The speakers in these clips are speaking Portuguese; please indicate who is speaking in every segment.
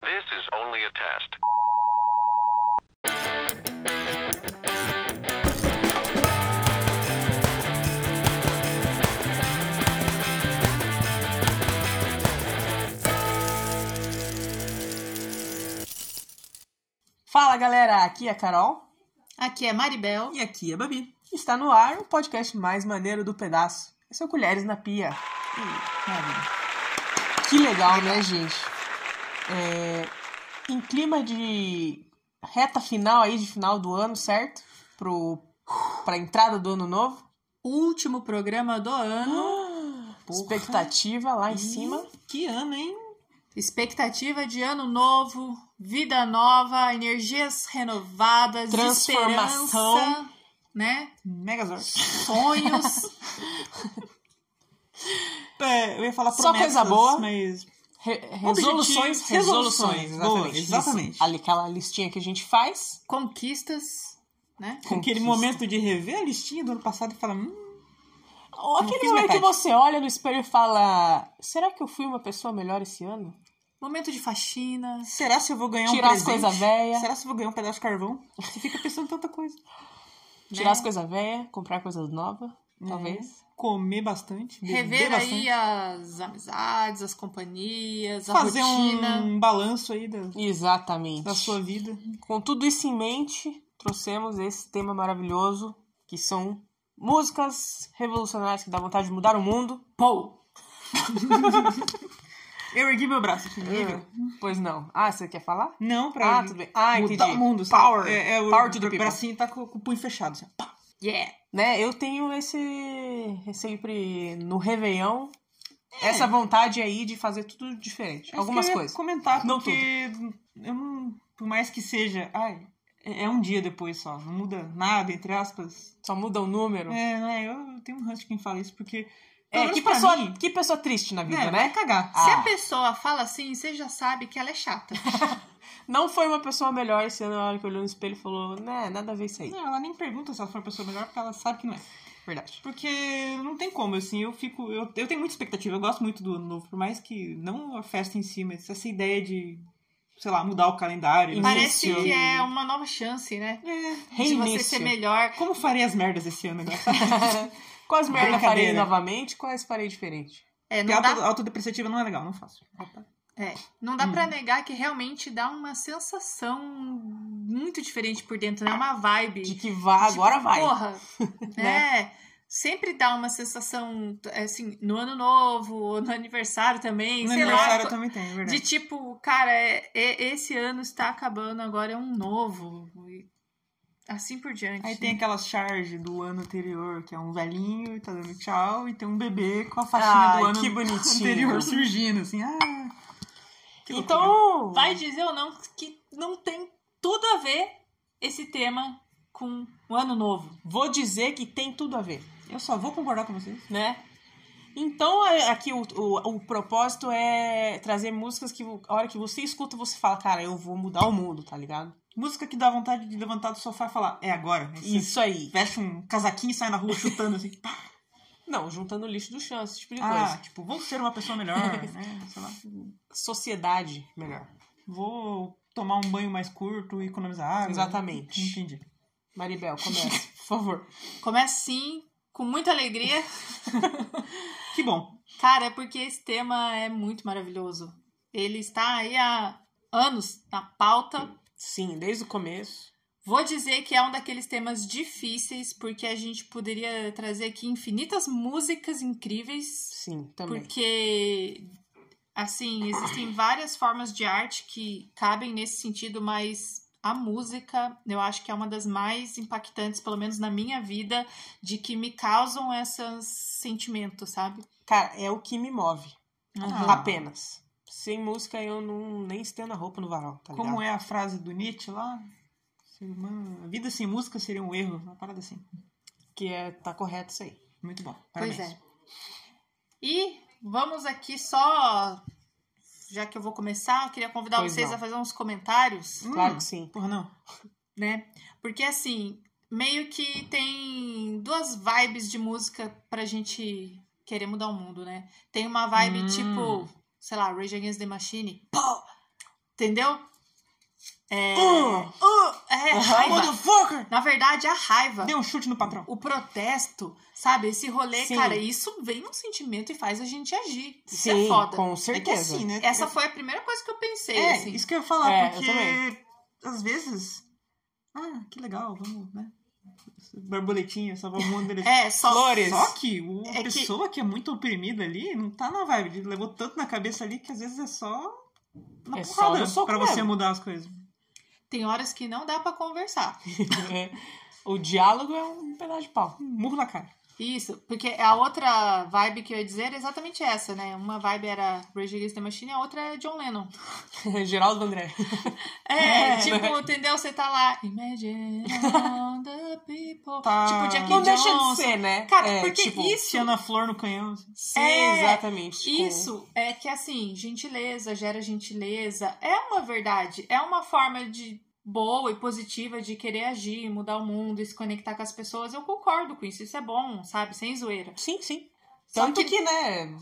Speaker 1: This is only a test.
Speaker 2: Fala galera, aqui é a Carol.
Speaker 3: Aqui é Maribel.
Speaker 4: E aqui é a Babi.
Speaker 2: Está no ar o podcast mais maneiro do pedaço. Esse é o Colheres na Pia. Que legal, né, gente? É, em clima de reta final aí, de final do ano, certo? Pro, pra entrada do ano novo.
Speaker 3: Último programa do ano.
Speaker 2: Expectativa lá em cima.
Speaker 4: Que ano, hein?
Speaker 3: Expectativa de ano novo, vida nova, energias renovadas,
Speaker 2: Transformação.
Speaker 3: esperança, né?
Speaker 4: Megazord.
Speaker 3: Sonhos.
Speaker 4: É, eu ia falar
Speaker 2: Só
Speaker 4: promessas,
Speaker 2: coisa boa.
Speaker 4: mas...
Speaker 2: Re- resoluções, resoluções.
Speaker 4: resoluções.
Speaker 2: Exatamente.
Speaker 4: exatamente.
Speaker 2: Isso. Aquela listinha que a gente faz.
Speaker 3: conquistas, né?
Speaker 4: Aquele
Speaker 2: Conquista.
Speaker 4: momento de rever a listinha do ano passado e falar... Hum,
Speaker 2: Ou aquele momento que
Speaker 4: metade.
Speaker 2: você olha no espelho e fala: será que eu fui uma pessoa melhor esse ano?
Speaker 3: Momento de faxina.
Speaker 4: será se eu vou ganhar
Speaker 2: Tirar
Speaker 4: um
Speaker 2: as
Speaker 4: presente?
Speaker 2: coisas velhas.
Speaker 4: Será se eu vou ganhar um pedaço de carvão? Você fica pensando em tanta coisa.
Speaker 2: Tirar
Speaker 3: né?
Speaker 2: as coisas velhas, comprar coisas novas, talvez.
Speaker 4: Comer bastante, beber
Speaker 3: Rever
Speaker 4: bastante.
Speaker 3: aí as amizades, as companhias, a
Speaker 4: Fazer
Speaker 3: rotina.
Speaker 4: um balanço aí da,
Speaker 2: Exatamente.
Speaker 4: da sua vida.
Speaker 2: Com tudo isso em mente, trouxemos esse tema maravilhoso, que são músicas revolucionárias que dá vontade de mudar o mundo.
Speaker 3: Pou!
Speaker 4: Eu ergui meu braço viu.
Speaker 2: Pois não. Ah, você quer falar?
Speaker 4: Não, pra
Speaker 2: Ah, tudo bem. Ah,
Speaker 4: mudar
Speaker 2: entendi.
Speaker 4: o mundo.
Speaker 2: Power.
Speaker 4: É, é, o
Speaker 2: Power to the
Speaker 4: o
Speaker 2: people.
Speaker 4: bracinho tá com, com o punho fechado. Assim. pá.
Speaker 3: Yeah!
Speaker 2: Né, eu tenho esse sempre no Réveillon essa vontade aí de fazer tudo diferente.
Speaker 4: É
Speaker 2: Algumas coisas.
Speaker 4: comentar,
Speaker 2: Não
Speaker 4: porque eu não, por mais que seja, ai, é é um dia depois só, não muda nada, entre aspas.
Speaker 2: Só muda o número. É,
Speaker 4: É, não é, eu tenho um ranço de quem fala isso, porque menos
Speaker 2: que, pessoa,
Speaker 4: mim,
Speaker 2: que pessoa triste na vida,
Speaker 4: né, vai
Speaker 2: né?
Speaker 4: cagar.
Speaker 3: Se
Speaker 2: Ah.
Speaker 3: a pessoa fala assim, você já sabe que ela é chata.
Speaker 2: Não foi uma pessoa melhor esse ano na hora que olhou no espelho e falou, né, nada a ver isso aí.
Speaker 4: Não, ela nem pergunta se ela for uma pessoa melhor, porque ela sabe que não é.
Speaker 2: Verdade.
Speaker 4: Porque não tem como, assim, eu fico. Eu, eu tenho muita expectativa, eu gosto muito do ano novo, por mais que não a festa em si, mas essa ideia de, sei lá, mudar o calendário.
Speaker 2: Início.
Speaker 3: Parece que é uma nova chance, né?
Speaker 4: É,
Speaker 3: De você ser melhor.
Speaker 4: como farei as merdas esse ano agora?
Speaker 2: Quais merda farei novamente, quais farei diferente?
Speaker 3: É, não
Speaker 4: Porque
Speaker 3: dá,
Speaker 4: auto, autodepreciativa não é legal, não faço.
Speaker 3: é, não dá
Speaker 4: Hum.
Speaker 3: pra negar que realmente dá uma sensação muito diferente por dentro, né? Uma vibe.
Speaker 2: De que vá, agora
Speaker 3: Tipo,
Speaker 2: vai.
Speaker 3: Porra,
Speaker 2: Né?
Speaker 3: é. Sempre dá uma sensação, assim, no ano novo, ou no aniversário também,
Speaker 4: No
Speaker 3: sei
Speaker 4: aniversário
Speaker 3: lá.
Speaker 4: também tem, é verdade.
Speaker 3: De tipo, cara, é- é- esse ano está acabando, agora é um novo. E assim por diante.
Speaker 4: Aí tem aquelas charges do ano anterior, que é um velhinho e tá dando tchau, e tem um bebê com a faixinha
Speaker 2: Ai,
Speaker 4: do ano
Speaker 2: que bonitinho.
Speaker 4: anterior surgindo, assim. Ah.
Speaker 2: Então,
Speaker 3: Vai dizer ou não que não tem tudo a ver esse tema com o ano novo.
Speaker 2: vou dizer que tem tudo a ver,
Speaker 4: Eu só vou concordar com vocês.
Speaker 2: né? Então, é- aqui o, o, o propósito é trazer músicas que a hora que você escuta, você fala, cara, eu vou mudar o mundo, tá ligado?
Speaker 4: Música que dá vontade de levantar do sofá e falar, é agora. Você
Speaker 2: Isso aí.
Speaker 4: veste um casaquinho e sai na rua chutando assim. pá.
Speaker 2: Não, juntando lixo do chão, esse tipo de
Speaker 4: Ah,
Speaker 2: coisa.
Speaker 4: tipo, vou ser uma pessoa melhor, né? Sei lá.
Speaker 2: Sociedade melhor.
Speaker 4: Vou tomar um banho mais curto e economizar água.
Speaker 2: Exatamente.
Speaker 4: Entendi.
Speaker 2: Maribel, começa, por favor.
Speaker 3: Começa sim, com muita alegria.
Speaker 4: Que bom.
Speaker 3: Cara, é porque esse tema é muito maravilhoso. Ele está aí há anos na pauta.
Speaker 2: Sim, desde o começo.
Speaker 3: Vou dizer que é um daqueles temas difíceis, porque a gente poderia trazer aqui infinitas músicas incríveis,
Speaker 2: Sim, também.
Speaker 3: porque assim, existem várias formas de arte que cabem nesse sentido, mas a música, eu acho que é uma das mais impactantes, pelo menos na minha vida, de que me causam esses sentimentos, sabe?
Speaker 2: Cara, é o que me move.
Speaker 4: Ah.
Speaker 2: Apenas. Sem música eu não nem estendo a roupa no varal, tá
Speaker 4: Como é a frase do Nietzsche lá? A vida sem música seria um erro, uma parada assim.
Speaker 2: Que é, tá correto isso aí.
Speaker 4: Muito bom. Parabéns.
Speaker 3: Pois é. E vamos aqui só. Já que eu vou começar, eu queria convidar
Speaker 2: Pois
Speaker 3: vocês
Speaker 2: não.
Speaker 3: a fazer uns comentários,
Speaker 4: Hum.
Speaker 2: Claro que sim.
Speaker 4: Porra, não.
Speaker 3: né? Porque assim, meio que tem duas vibes de música pra gente querer mudar o mundo, né? Tem uma vibe
Speaker 4: Hum.
Speaker 3: tipo, sei lá, Rage Against the Machine. Pô! Entendeu? É.
Speaker 4: Uh,
Speaker 3: Uh, é
Speaker 2: Aham.
Speaker 3: raiva.
Speaker 4: Motherfucker!
Speaker 3: Na verdade, a raiva.
Speaker 4: Deu um chute no patrão.
Speaker 3: O protesto, sabe? Esse rolê,
Speaker 2: Sim.
Speaker 3: cara, isso vem um sentimento e faz a gente agir. Isso
Speaker 2: Sim,
Speaker 3: é foda.
Speaker 2: com
Speaker 4: É que
Speaker 2: certeza.
Speaker 4: assim, né?
Speaker 3: Essa foi a primeira coisa que eu pensei,
Speaker 4: É,
Speaker 3: assim.
Speaker 4: isso que eu ia falar,
Speaker 2: É,
Speaker 4: porque às vezes. Ah, que legal, vamos, né? Borboletinha, salvar o mundo.
Speaker 3: É, só.
Speaker 2: Flores.
Speaker 4: Só que o-
Speaker 3: É
Speaker 4: a
Speaker 3: que-
Speaker 4: pessoa que... é muito oprimida ali não tá na vibe. Levou tanto na cabeça ali que às vezes é só. Na
Speaker 2: É só
Speaker 4: porrada
Speaker 2: soco
Speaker 4: pra você mudar as coisas.
Speaker 3: Tem horas que não dá pra conversar.
Speaker 2: É. o diálogo é um pedaço de pau.
Speaker 4: Murro na cara.
Speaker 3: Isso, porque a outra vibe que eu ia dizer era exatamente essa, né? Uma vibe era Rage Against the Machine e a outra é John Lennon.
Speaker 2: Geraldo André.
Speaker 3: É,
Speaker 4: É.
Speaker 3: tipo, entendeu? Você tá lá, Imagine all the people.
Speaker 4: Tá.
Speaker 3: Tipo, Jackie
Speaker 2: Não deixa
Speaker 3: Jones.
Speaker 2: de ser, né?
Speaker 3: Cara,
Speaker 2: é,
Speaker 3: porque
Speaker 2: tipo,
Speaker 3: isso-
Speaker 4: Tiana Flor no canhão. assim.
Speaker 2: Sim,
Speaker 3: É,
Speaker 2: exatamente. com-
Speaker 3: Isso é que assim, gentileza gera gentileza. É uma verdade. É uma forma de boa e positiva de querer agir, mudar o mundo se conectar com as pessoas. Eu concordo com isso. Isso é bom, sabe? Sem zoeira.
Speaker 2: Sim, sim. Tanto que,
Speaker 3: que-
Speaker 2: né,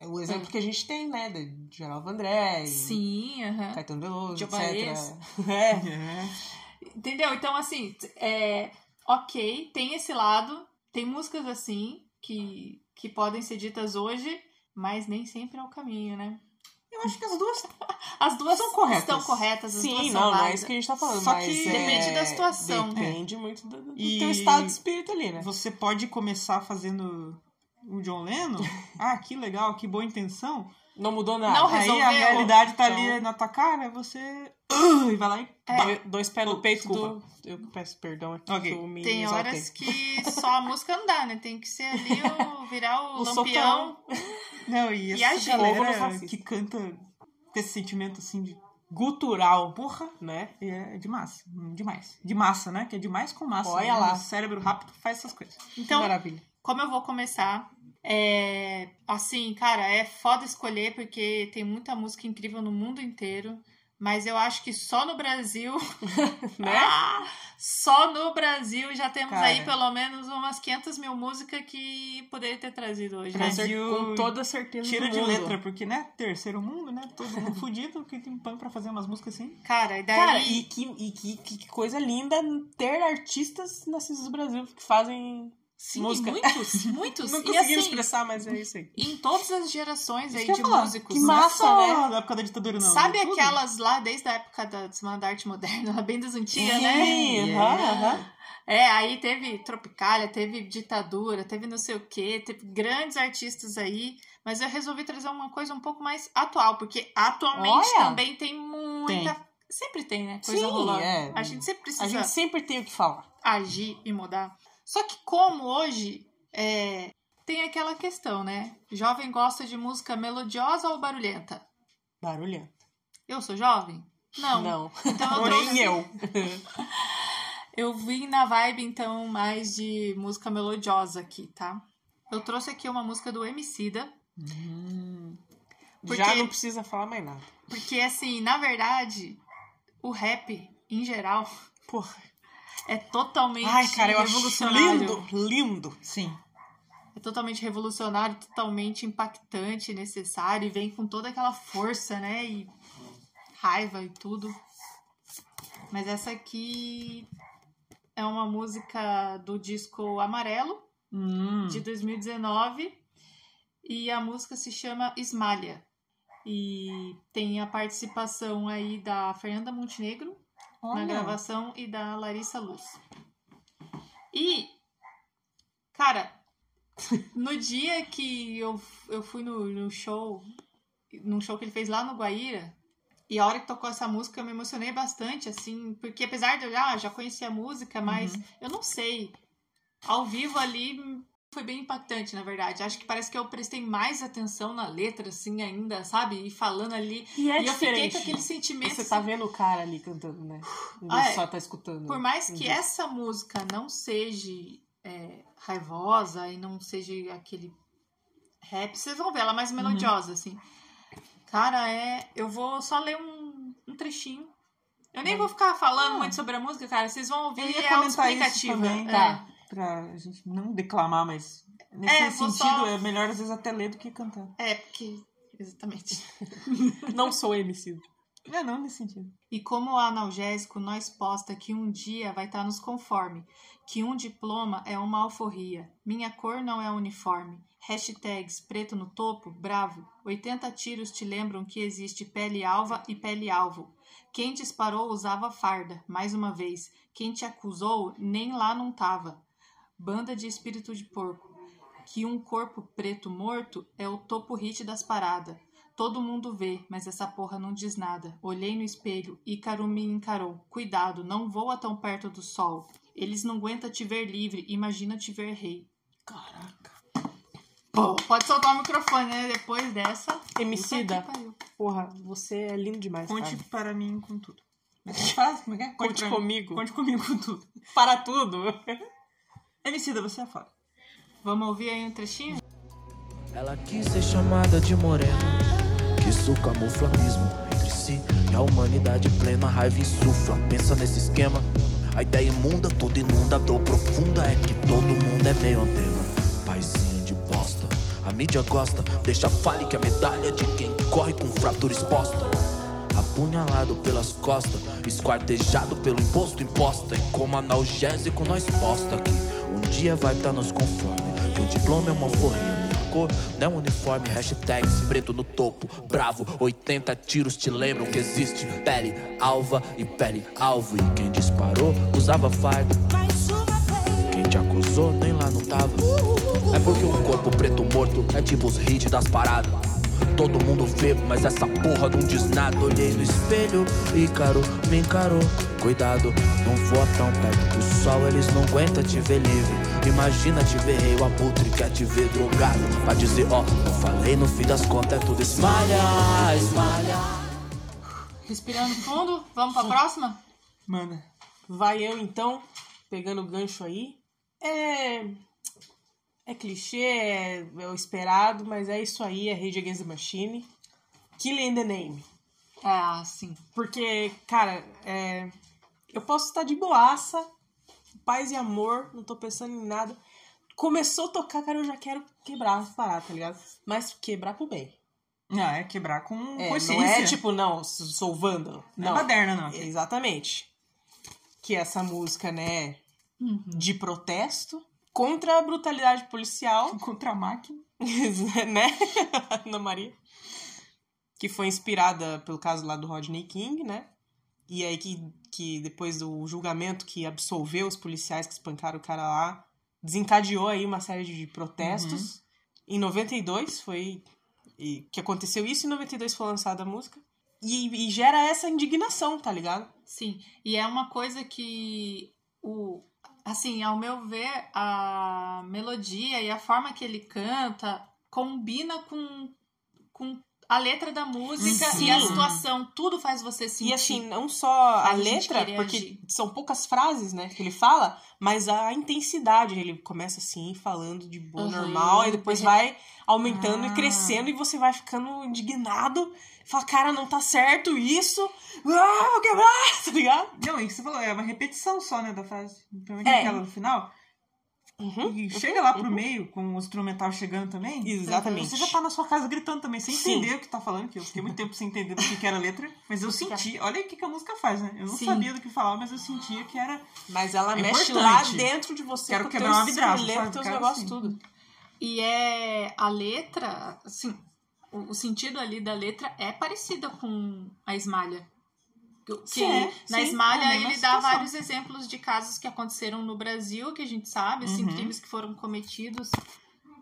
Speaker 2: é o exemplo que a gente tem, né, de Geraldo André,
Speaker 3: Sim, aham.
Speaker 2: Caetano Veloso, etc. É.
Speaker 4: É.
Speaker 3: Entendeu? Então, assim, é, ok, tem esse lado, tem músicas assim que, que podem ser ditas hoje, mas nem sempre é o caminho, né?
Speaker 4: Eu acho que as duas.
Speaker 3: As duas
Speaker 4: São corretas.
Speaker 3: estão corretas, as duas
Speaker 2: Sim,
Speaker 3: são
Speaker 2: não, não é
Speaker 3: válidas.
Speaker 2: isso que a gente tá falando.
Speaker 4: Só
Speaker 2: mas
Speaker 4: que
Speaker 2: é-
Speaker 3: depende da situação.
Speaker 2: Depende muito do, do
Speaker 4: E-
Speaker 2: teu estado de espírito ali, né?
Speaker 4: Você pode começar fazendo o John Lennon. ah, que legal, que boa intenção.
Speaker 2: Não mudou nada.
Speaker 3: Não
Speaker 4: Aí
Speaker 3: resolveu.
Speaker 4: a realidade tá
Speaker 2: Então-
Speaker 4: ali na tua cara, você. Uh, e vai lá e.
Speaker 2: Doi- Dois pés no
Speaker 4: Oh,
Speaker 2: peito
Speaker 4: desculpa.
Speaker 2: do... Eu peço perdão aqui
Speaker 4: Ok.
Speaker 2: que eu me
Speaker 3: Tem
Speaker 2: exaltei.
Speaker 3: horas que só a música não dá, né? Tem que ser ali o virar o,
Speaker 2: O
Speaker 3: lampião.
Speaker 4: Não, e
Speaker 3: E
Speaker 4: essa galera que canta com esse sentimento assim de.
Speaker 2: Gutural,
Speaker 4: Porra,
Speaker 2: né?
Speaker 4: é de massa. Demais. De massa, né? Que é demais com massa.
Speaker 2: Olha
Speaker 4: né?
Speaker 2: lá.
Speaker 4: O cérebro rápido faz essas coisas.
Speaker 3: Então,
Speaker 2: Maravilha.
Speaker 3: como eu vou começar? É, assim, cara, é foda escolher porque tem muita música incrível no mundo inteiro. Mas eu acho que só no Brasil,
Speaker 2: Né?
Speaker 3: ah, só no Brasil já temos
Speaker 4: Cara.
Speaker 3: aí pelo menos umas 500 mil músicas que poderia ter trazido hoje.
Speaker 2: Com,
Speaker 3: Né?
Speaker 4: Brasil
Speaker 2: com toda certeza
Speaker 4: Tira de
Speaker 2: mundo.
Speaker 4: letra, porque, né? Terceiro mundo, né? Todo mundo fudido, que tem pão pra fazer umas músicas assim.
Speaker 3: Cara, e daí.
Speaker 2: Cara, e, que, e que, que- que coisa linda ter artistas nascidos do Brasil que fazem
Speaker 3: sim,
Speaker 2: música.
Speaker 3: muitos, muitos.
Speaker 2: Não
Speaker 3: e
Speaker 2: consegui
Speaker 3: assim,
Speaker 2: expressar, mas é isso aí.
Speaker 3: em todas as gerações
Speaker 4: Isso
Speaker 3: aí de
Speaker 4: falar.
Speaker 3: músicos.
Speaker 2: Que
Speaker 3: né?
Speaker 2: massa,
Speaker 4: é
Speaker 2: né?
Speaker 4: da época da ditadura, não.
Speaker 3: Sabe
Speaker 4: tudo.
Speaker 3: aquelas lá desde a época da Semana da Arte Moderna, bem das antigas, né?
Speaker 2: aham, aham.
Speaker 3: É, aí teve Tropicália, teve ditadura, teve não sei o quê, teve grandes artistas aí, mas eu resolvi trazer uma coisa um pouco mais atual, porque atualmente
Speaker 2: Olha!
Speaker 3: também tem muita. Sempre tem, né? Coisa
Speaker 2: Sim,
Speaker 3: rolando.
Speaker 2: é.
Speaker 3: A gente sempre precisa
Speaker 2: A gente sempre tem o que falar.
Speaker 3: agir e mudar. Só que como hoje é, tem aquela questão, né? Jovem gosta de música melodiosa ou barulhenta?
Speaker 2: Barulhento.
Speaker 3: Eu sou jovem? Não.
Speaker 2: Não.
Speaker 3: Então eu
Speaker 2: Nem
Speaker 3: trouxe-
Speaker 2: eu.
Speaker 3: Eu vim na vibe, então, mais de música melodiosa aqui, tá? Eu trouxe aqui uma música do Emicida,
Speaker 4: Hum,
Speaker 3: Porque-
Speaker 2: Já não precisa falar mais nada.
Speaker 3: porque, assim, na verdade, o rap, em geral,
Speaker 2: Porra.
Speaker 3: É totalmente
Speaker 2: Ai, cara, eu acho
Speaker 3: revolucionário.
Speaker 2: lindo, lindo.
Speaker 4: sim.
Speaker 3: É totalmente revolucionário, totalmente impactante, necessário, e vem com toda aquela força, né? E raiva e tudo. Mas essa aqui é uma música do disco Amarelo,
Speaker 4: Hum.
Speaker 3: de 2019 e a música se chama Esmalha. E tem a participação aí da Fernanda Montenegro na
Speaker 4: Olha.
Speaker 3: gravação e da Larissa Luz. E, cara, no dia que eu, eu fui no, no show, num show que ele fez lá no Guaíra, e a hora que tocou essa música eu me emocionei bastante, assim, porque apesar de eu já, já conhecer a música, mas eu não sei, ao vivo ali foi bem impactante, na verdade. Acho que parece que eu prestei mais atenção na letra, assim, ainda, sabe? E falando ali.
Speaker 2: E é
Speaker 3: e eu fiquei com aquele sentimento.
Speaker 2: Você tá vendo o cara ali cantando, né? Você
Speaker 3: Ah, é.
Speaker 2: só tá escutando.
Speaker 3: Por mais que
Speaker 2: Uhum.
Speaker 3: essa música não seja é, raivosa e não seja aquele rap, vocês vão ver ela é mais melodiosa, assim. Cara, é. Eu vou só ler um, um trechinho. Eu nem vou ficar falando
Speaker 4: Ah.
Speaker 3: muito sobre a música, cara. Vocês vão ouvir
Speaker 4: Eu ia
Speaker 3: é autoexplicativa. É.
Speaker 2: tá.
Speaker 4: Pra gente não declamar, mas nesse
Speaker 3: É,
Speaker 4: sentido
Speaker 3: só-
Speaker 4: é melhor às vezes até ler do que cantar.
Speaker 3: É, porque. Exatamente.
Speaker 2: Não sou MC.
Speaker 4: Não, não nesse sentido.
Speaker 3: E como o analgésico, nós posta que um dia vai estar nos conforme, que um diploma é uma alforria, minha cor não é uniforme. Hashtags preto no topo, bravo. 80 tiros te lembram que existe pele alva e pele alvo. Quem disparou usava farda, mais uma vez. Quem te acusou nem lá não tava. Banda de espírito de porco. Que um corpo preto morto é o topo hit das paradas. Todo mundo vê, mas essa porra não diz nada. Olhei no espelho, Ícaro me encarou. Cuidado, não voa tão perto do sol. Eles não aguentam te ver livre, imagina te ver rei.
Speaker 2: Caraca.
Speaker 3: Pô, pode soltar o microfone, né? Depois dessa.
Speaker 2: Emicida, porra, você é lindo demais,
Speaker 4: Conte
Speaker 2: cara.
Speaker 4: para mim com tudo. Faz? Como é que é?
Speaker 2: Conte
Speaker 4: pra-
Speaker 2: comigo.
Speaker 4: Conte comigo com tudo.
Speaker 2: Para tudo.
Speaker 4: Emicida, você é foda.
Speaker 3: Vamos ouvir aí um trechinho?
Speaker 1: Ela quis ser chamada de morena, que isso camufla abismo entre si e a humanidade plena, raiva insufla. Pensa nesse esquema, a ideia imunda, tudo inunda, a dor profunda é que todo mundo é meio antena. Paizinho de bosta, a mídia gosta, deixa fale que a medalha é de quem corre com fratura exposta. Apunhalado pelas costas, esquartejado pelo imposto imposta. E como analgésico nós posta um dia vai estar nos conforme. Que o diploma é uma alforria, minha cor não é uniforme. Hashtags preto no topo, bravo. 80 tiros te lembram que existe pele alva e pele alvo. E quem disparou usava farda. Quem te acusou nem lá não tava. É porque um corpo preto morto é tipo os hits das paradas. Todo mundo vê, mas essa porra não diz nada. Olhei no espelho, Ícaro me encarou. Cuidado, não voa tão perto do sol, eles não aguentam te ver livre. Imagina te ver rei, o abutre quer te ver drogado. Pra dizer, ó, não falei, no fim das contas é tudo esmalha, esmalha.
Speaker 3: Respirando fundo. Vamos pra próxima?
Speaker 4: Manda.
Speaker 2: Vai eu então, pegando o gancho aí. É. É clichê, é, é o esperado, mas é isso aí, é Rage Against the Machine. Killing in the Name.
Speaker 3: É, assim.
Speaker 2: Porque, cara, é, eu posso estar de boaça, paz e amor, não tô pensando em nada. Começou a tocar, cara, eu já quero quebrar as paradas, tá ligado? Mas quebrar pro bem.
Speaker 4: Não, é quebrar com
Speaker 2: É,
Speaker 4: consciência.
Speaker 2: não é tipo, não, sou vândalo.
Speaker 4: Não é
Speaker 2: Não,
Speaker 4: baderna, não.
Speaker 2: Exatamente. Que essa música, né,
Speaker 3: Uhum.
Speaker 2: de protesto contra a brutalidade policial,
Speaker 4: Contra a máquina.
Speaker 2: né? Ana Maria. Que foi inspirada pelo caso lá do Rodney King, né? E aí que, que depois do julgamento que absolveu os policiais que espancaram o cara lá, desencadeou aí uma série de protestos. Em 92 foi e, que aconteceu isso, em 92 foi lançada a música. E, e gera essa indignação, tá ligado?
Speaker 3: Sim, e é uma coisa que o assim, ao meu ver, a melodia e a forma que ele canta combina com, com a letra da música
Speaker 2: Sim.
Speaker 3: e a situação, tudo faz você sentir.
Speaker 2: E assim, não só a
Speaker 3: A
Speaker 2: letra, porque
Speaker 3: agir.
Speaker 2: são poucas frases, né, que ele fala, mas a intensidade. Ele começa assim, falando de boa,
Speaker 3: Uhum.
Speaker 2: normal, e depois
Speaker 3: Uhum.
Speaker 2: vai aumentando
Speaker 4: Ah.
Speaker 2: e crescendo, e você vai ficando indignado. Fala, cara, não tá certo isso. Ah, vou quebrar, tá ligado?
Speaker 4: Não, e que você falou, é uma repetição só, né, da frase. Principalmente
Speaker 2: É.
Speaker 4: aquela no final.
Speaker 2: Uhum.
Speaker 4: E chega lá pro meio, com o instrumental chegando também.
Speaker 2: Exatamente.
Speaker 4: Você já tá na sua casa gritando também, sem
Speaker 2: Sim.
Speaker 4: entender o que tá falando, que eu fiquei muito tempo sem entender do que, que era a letra, mas eu senti, olha o que, que a música faz, né? Eu não
Speaker 3: Sim.
Speaker 4: sabia do que falava, mas eu sentia que era.
Speaker 2: Mas ela
Speaker 4: É
Speaker 2: mexe lá dentro de você.
Speaker 4: Quero quebrar uma vidraça, sabe?
Speaker 2: teus negócios,
Speaker 4: assim.
Speaker 2: tudo.
Speaker 3: E é a letra, assim, o, o sentido ali da letra é parecida com a Esmalha. Que
Speaker 2: Sim,
Speaker 3: na
Speaker 2: sim,
Speaker 3: Esmalha
Speaker 4: é
Speaker 3: ele dá
Speaker 4: situação.
Speaker 3: vários exemplos de casos que aconteceram no Brasil, que a gente sabe, assim,
Speaker 4: Uhum.
Speaker 3: crimes que foram cometidos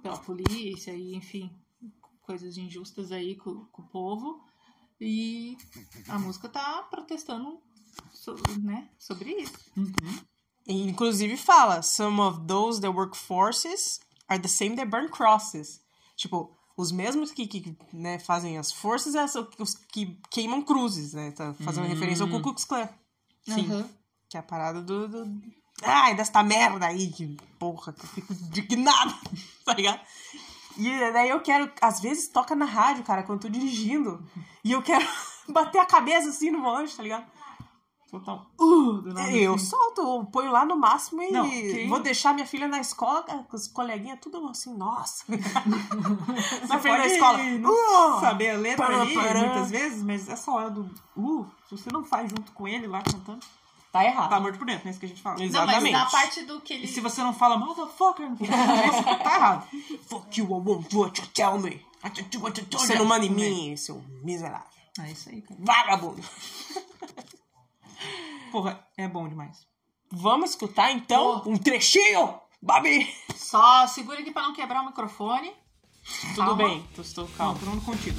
Speaker 3: pela polícia e, enfim, coisas injustas aí com, com o povo. E a música tá protestando so- né, sobre isso.
Speaker 2: E, inclusive fala, some of those that work forces are the same that burn crosses. Tipo, os mesmos que, que né, fazem as forças é são os que queimam cruzes, né? Tá fazendo referência ao Ku Klux Klan. Sim.
Speaker 3: Uhum.
Speaker 2: Que é a parada do, do... Ai, desta merda aí, que porra, que eu fico indignado, tá ligado? E daí eu quero, às vezes toca na rádio, cara, quando eu tô dirigindo, e eu quero bater a cabeça assim no volante, tá ligado?
Speaker 4: Soltar um uh do nada.
Speaker 2: Eu
Speaker 4: assim.
Speaker 2: solto, eu ponho lá no máximo e
Speaker 4: Não, quem-
Speaker 2: vou deixar minha filha na escola com os coleguinhas tudo assim, nossa.
Speaker 4: Você
Speaker 2: na da
Speaker 4: pode
Speaker 2: escola. Uh!
Speaker 4: saber a letra
Speaker 2: Pará,
Speaker 4: ali,
Speaker 2: pará.
Speaker 4: muitas vezes, mas essa hora do uh, se você não faz junto com ele lá cantando,
Speaker 2: Tá errado.
Speaker 4: tá morto por dentro, não é isso que a gente fala.
Speaker 2: Exato.
Speaker 3: Não, mas
Speaker 2: Exatamente.
Speaker 3: na parte do que ele.
Speaker 4: E se você não fala motherfucker, tá errado.
Speaker 2: Fuck you, I won't do what you tell me. Você não manda em mim, seu miserável.
Speaker 4: É isso aí, cara.
Speaker 2: Vagabundo.
Speaker 4: Porra, é bom demais.
Speaker 2: Vamos escutar então um trechinho, Babi.
Speaker 3: Só segura aqui pra não quebrar o microfone.
Speaker 2: Tudo
Speaker 3: Calma.
Speaker 2: bem, tô, estou calmo.
Speaker 4: todo mundo contigo.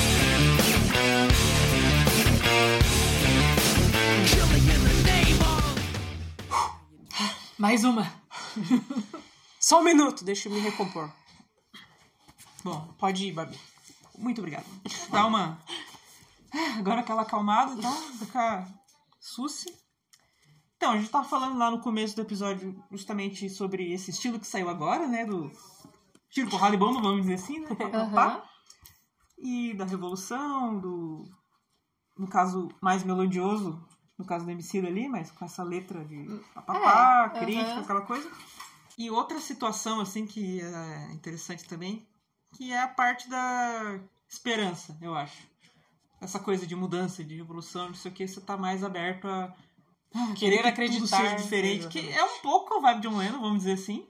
Speaker 3: Mais uma.
Speaker 2: Só um minuto, deixa eu me recompor.
Speaker 4: Bom,
Speaker 2: Pode ir, Babi.
Speaker 4: muito obrigado. Dá uma. Ah, Agora aquela acalmada, então, ficar susse. Então, a gente tava falando lá no começo do episódio justamente sobre esse estilo que saiu agora, né? Do tiro, porrada e bomba, vamos dizer assim, né?
Speaker 3: Aham.
Speaker 4: E da revolução, do. No caso, mais melodioso, no caso do MC ali, mas com essa letra de papapá,
Speaker 3: É,
Speaker 4: crítica, aquela coisa. E outra situação, assim, que é interessante também, que é a parte da esperança, eu acho. Essa coisa de mudança, de revolução, não sei o que, você tá mais aberto a ah,
Speaker 2: Querer
Speaker 4: que Tudo
Speaker 2: acreditar,
Speaker 4: seja diferente, que é um pouco a vibe de um Lennon, vamos dizer assim,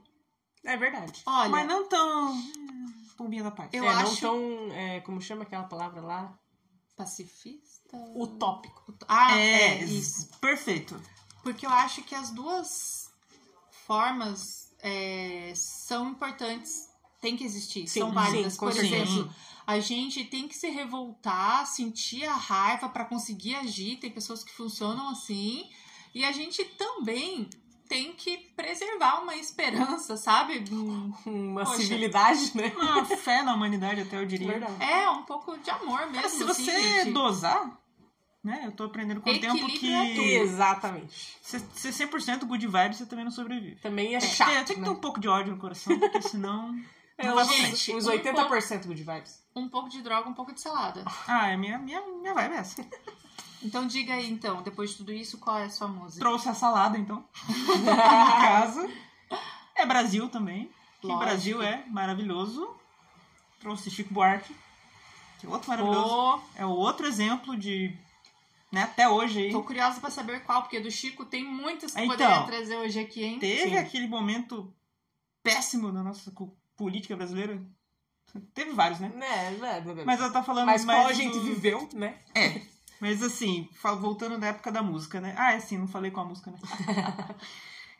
Speaker 2: É verdade.
Speaker 3: Olha,
Speaker 4: mas não tão hum, pombinha da paz.
Speaker 3: Eu
Speaker 2: é, não
Speaker 3: acho-
Speaker 2: tão. é, como chama aquela palavra lá?
Speaker 3: Pacifista.
Speaker 2: Utópico.
Speaker 3: Ah,
Speaker 4: é,
Speaker 3: é, isso.
Speaker 4: perfeito.
Speaker 3: Porque eu acho que as duas formas é, são importantes, tem que existir,
Speaker 2: Sim,
Speaker 3: são válidas.
Speaker 2: sim,
Speaker 3: Por
Speaker 2: certeza.
Speaker 3: exemplo, a gente tem que se revoltar, sentir a raiva para conseguir agir. Tem pessoas que funcionam assim. E a gente também tem que preservar uma esperança, sabe? Um-
Speaker 2: Uma
Speaker 3: Poxa.
Speaker 2: civilidade, né?
Speaker 4: Uma fé na humanidade, até eu diria.
Speaker 2: Verdade.
Speaker 3: É, um pouco de amor mesmo.
Speaker 4: Mas se
Speaker 3: assim,
Speaker 4: você
Speaker 3: gente.
Speaker 4: dosar, né? Eu tô aprendendo com o tempo
Speaker 3: Equilíbrio é
Speaker 4: que
Speaker 2: Exatamente.
Speaker 4: se ser 100% good vibe, você também não sobrevive.
Speaker 2: Também é
Speaker 4: Tem que
Speaker 2: chato.
Speaker 4: ter- tem que
Speaker 2: né?
Speaker 4: ter um pouco de ódio no coração, porque senão.
Speaker 2: É,
Speaker 4: não vai
Speaker 3: gente,
Speaker 2: uns
Speaker 3: um
Speaker 2: 80% good vibes.
Speaker 3: Um pouco de droga, um pouco de salada.
Speaker 4: Ah, é minha, minha, minha vibe é essa.
Speaker 3: Então diga aí, então, depois de tudo isso, qual é a sua música?
Speaker 4: Trouxe a salada, então. no caso. É Brasil também. Que. Brasil é maravilhoso. Trouxe Chico Buarque, que é outro maravilhoso.
Speaker 3: Ô,
Speaker 4: É o outro exemplo de. Né, até hoje aí.
Speaker 3: tô curiosa pra saber qual, porque do Chico tem muitas que
Speaker 4: Então,
Speaker 3: poderia trazer hoje aqui, hein?
Speaker 4: Teve
Speaker 2: Sim.
Speaker 4: aquele momento péssimo na nossa política brasileira. Teve vários, né?
Speaker 2: É, é, é,
Speaker 4: Mas ela tá falando
Speaker 2: Mas
Speaker 4: mais
Speaker 2: qual a gente
Speaker 4: do-
Speaker 2: viveu, né?
Speaker 4: É. Mas assim, voltando da época da música, né? Ah, é sim, não falei qual a música, né?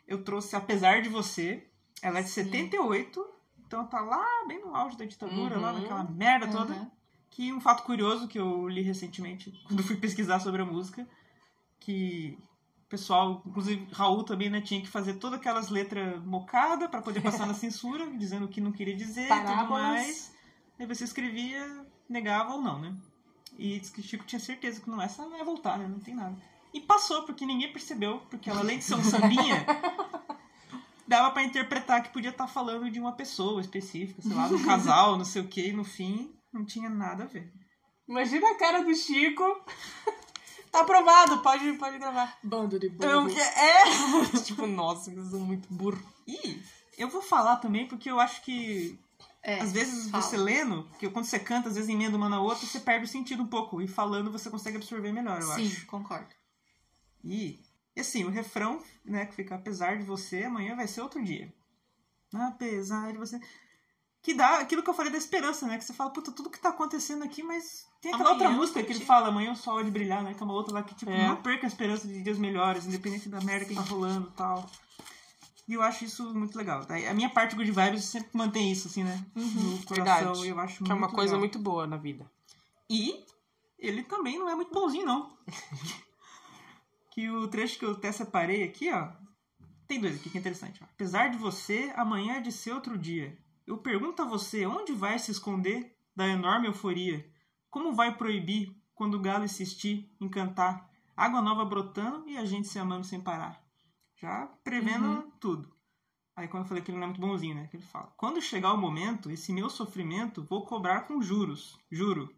Speaker 4: Eu trouxe Apesar de Você. Ela é de
Speaker 3: Sim.
Speaker 4: 78. Então tá lá, bem no auge da ditadura, lá
Speaker 2: Uhum.
Speaker 4: naquela merda toda.
Speaker 3: Aham.
Speaker 4: Que um fato curioso que eu li recentemente, quando fui pesquisar sobre a música, que o pessoal, inclusive Raul também, né, tinha que fazer todas aquelas letras mocadas pra poder passar na censura, dizendo o que não queria dizer e tudo mais. Aí você escrevia, negava ou não, né? E diz que o Chico tinha certeza que não, essa não ia voltar, né? Não tem nada. E passou, porque ninguém percebeu, porque ela, além de ser um sambinha, dava pra interpretar que podia estar falando de uma pessoa específica, sei lá, de um casal, não sei o que, e no fim não tinha nada a ver.
Speaker 2: Imagina a cara do Chico. Tá aprovado, pode, pode gravar.
Speaker 3: Bando de
Speaker 2: Eu,
Speaker 3: burro.
Speaker 2: é. tipo, nossa, eles são muito burro.
Speaker 4: E eu vou falar também, porque eu acho que
Speaker 3: É,
Speaker 4: às vezes
Speaker 3: fala.
Speaker 4: você lendo, porque quando você canta, às vezes emenda uma na outra, você perde o sentido um pouco. E falando você consegue absorver melhor, eu
Speaker 3: Sim,
Speaker 4: acho.
Speaker 3: concordo.
Speaker 4: E, e assim, o refrão, né, que fica apesar de você, amanhã vai ser outro dia. Apesar de você. que dá aquilo que eu falei da esperança, né? Que você fala, puta, tudo que tá acontecendo aqui, mas tem aquela
Speaker 3: Amanhã
Speaker 4: outra música que ele fala, amanhã o sol há de brilhar, né? Que é uma outra lá que, tipo,
Speaker 2: É.
Speaker 4: não perca a esperança de dias melhores, independente da merda que tá rolando e tal. E eu acho isso muito legal. tá? A minha parte Good Vibes sempre mantém isso, assim, né? no coração.
Speaker 2: verdade.
Speaker 4: eu acho
Speaker 2: Que é uma
Speaker 4: muito
Speaker 2: coisa
Speaker 4: legal.
Speaker 2: muito boa na vida.
Speaker 4: E ele também não é muito bonzinho, não. que o trecho que eu até separei aqui, ó. Tem dois aqui que é interessante. Ó. Apesar de você, amanhã é de ser outro dia. Eu pergunto a você onde vai se esconder da enorme euforia. Como vai proibir quando o galo insistir em cantar? Água nova brotando e a gente se amando sem parar. Já prevendo tudo. Aí quando eu falei que ele não é muito bonzinho, né? Que ele fala: Quando chegar o momento, esse meu sofrimento vou cobrar com juros. Juro.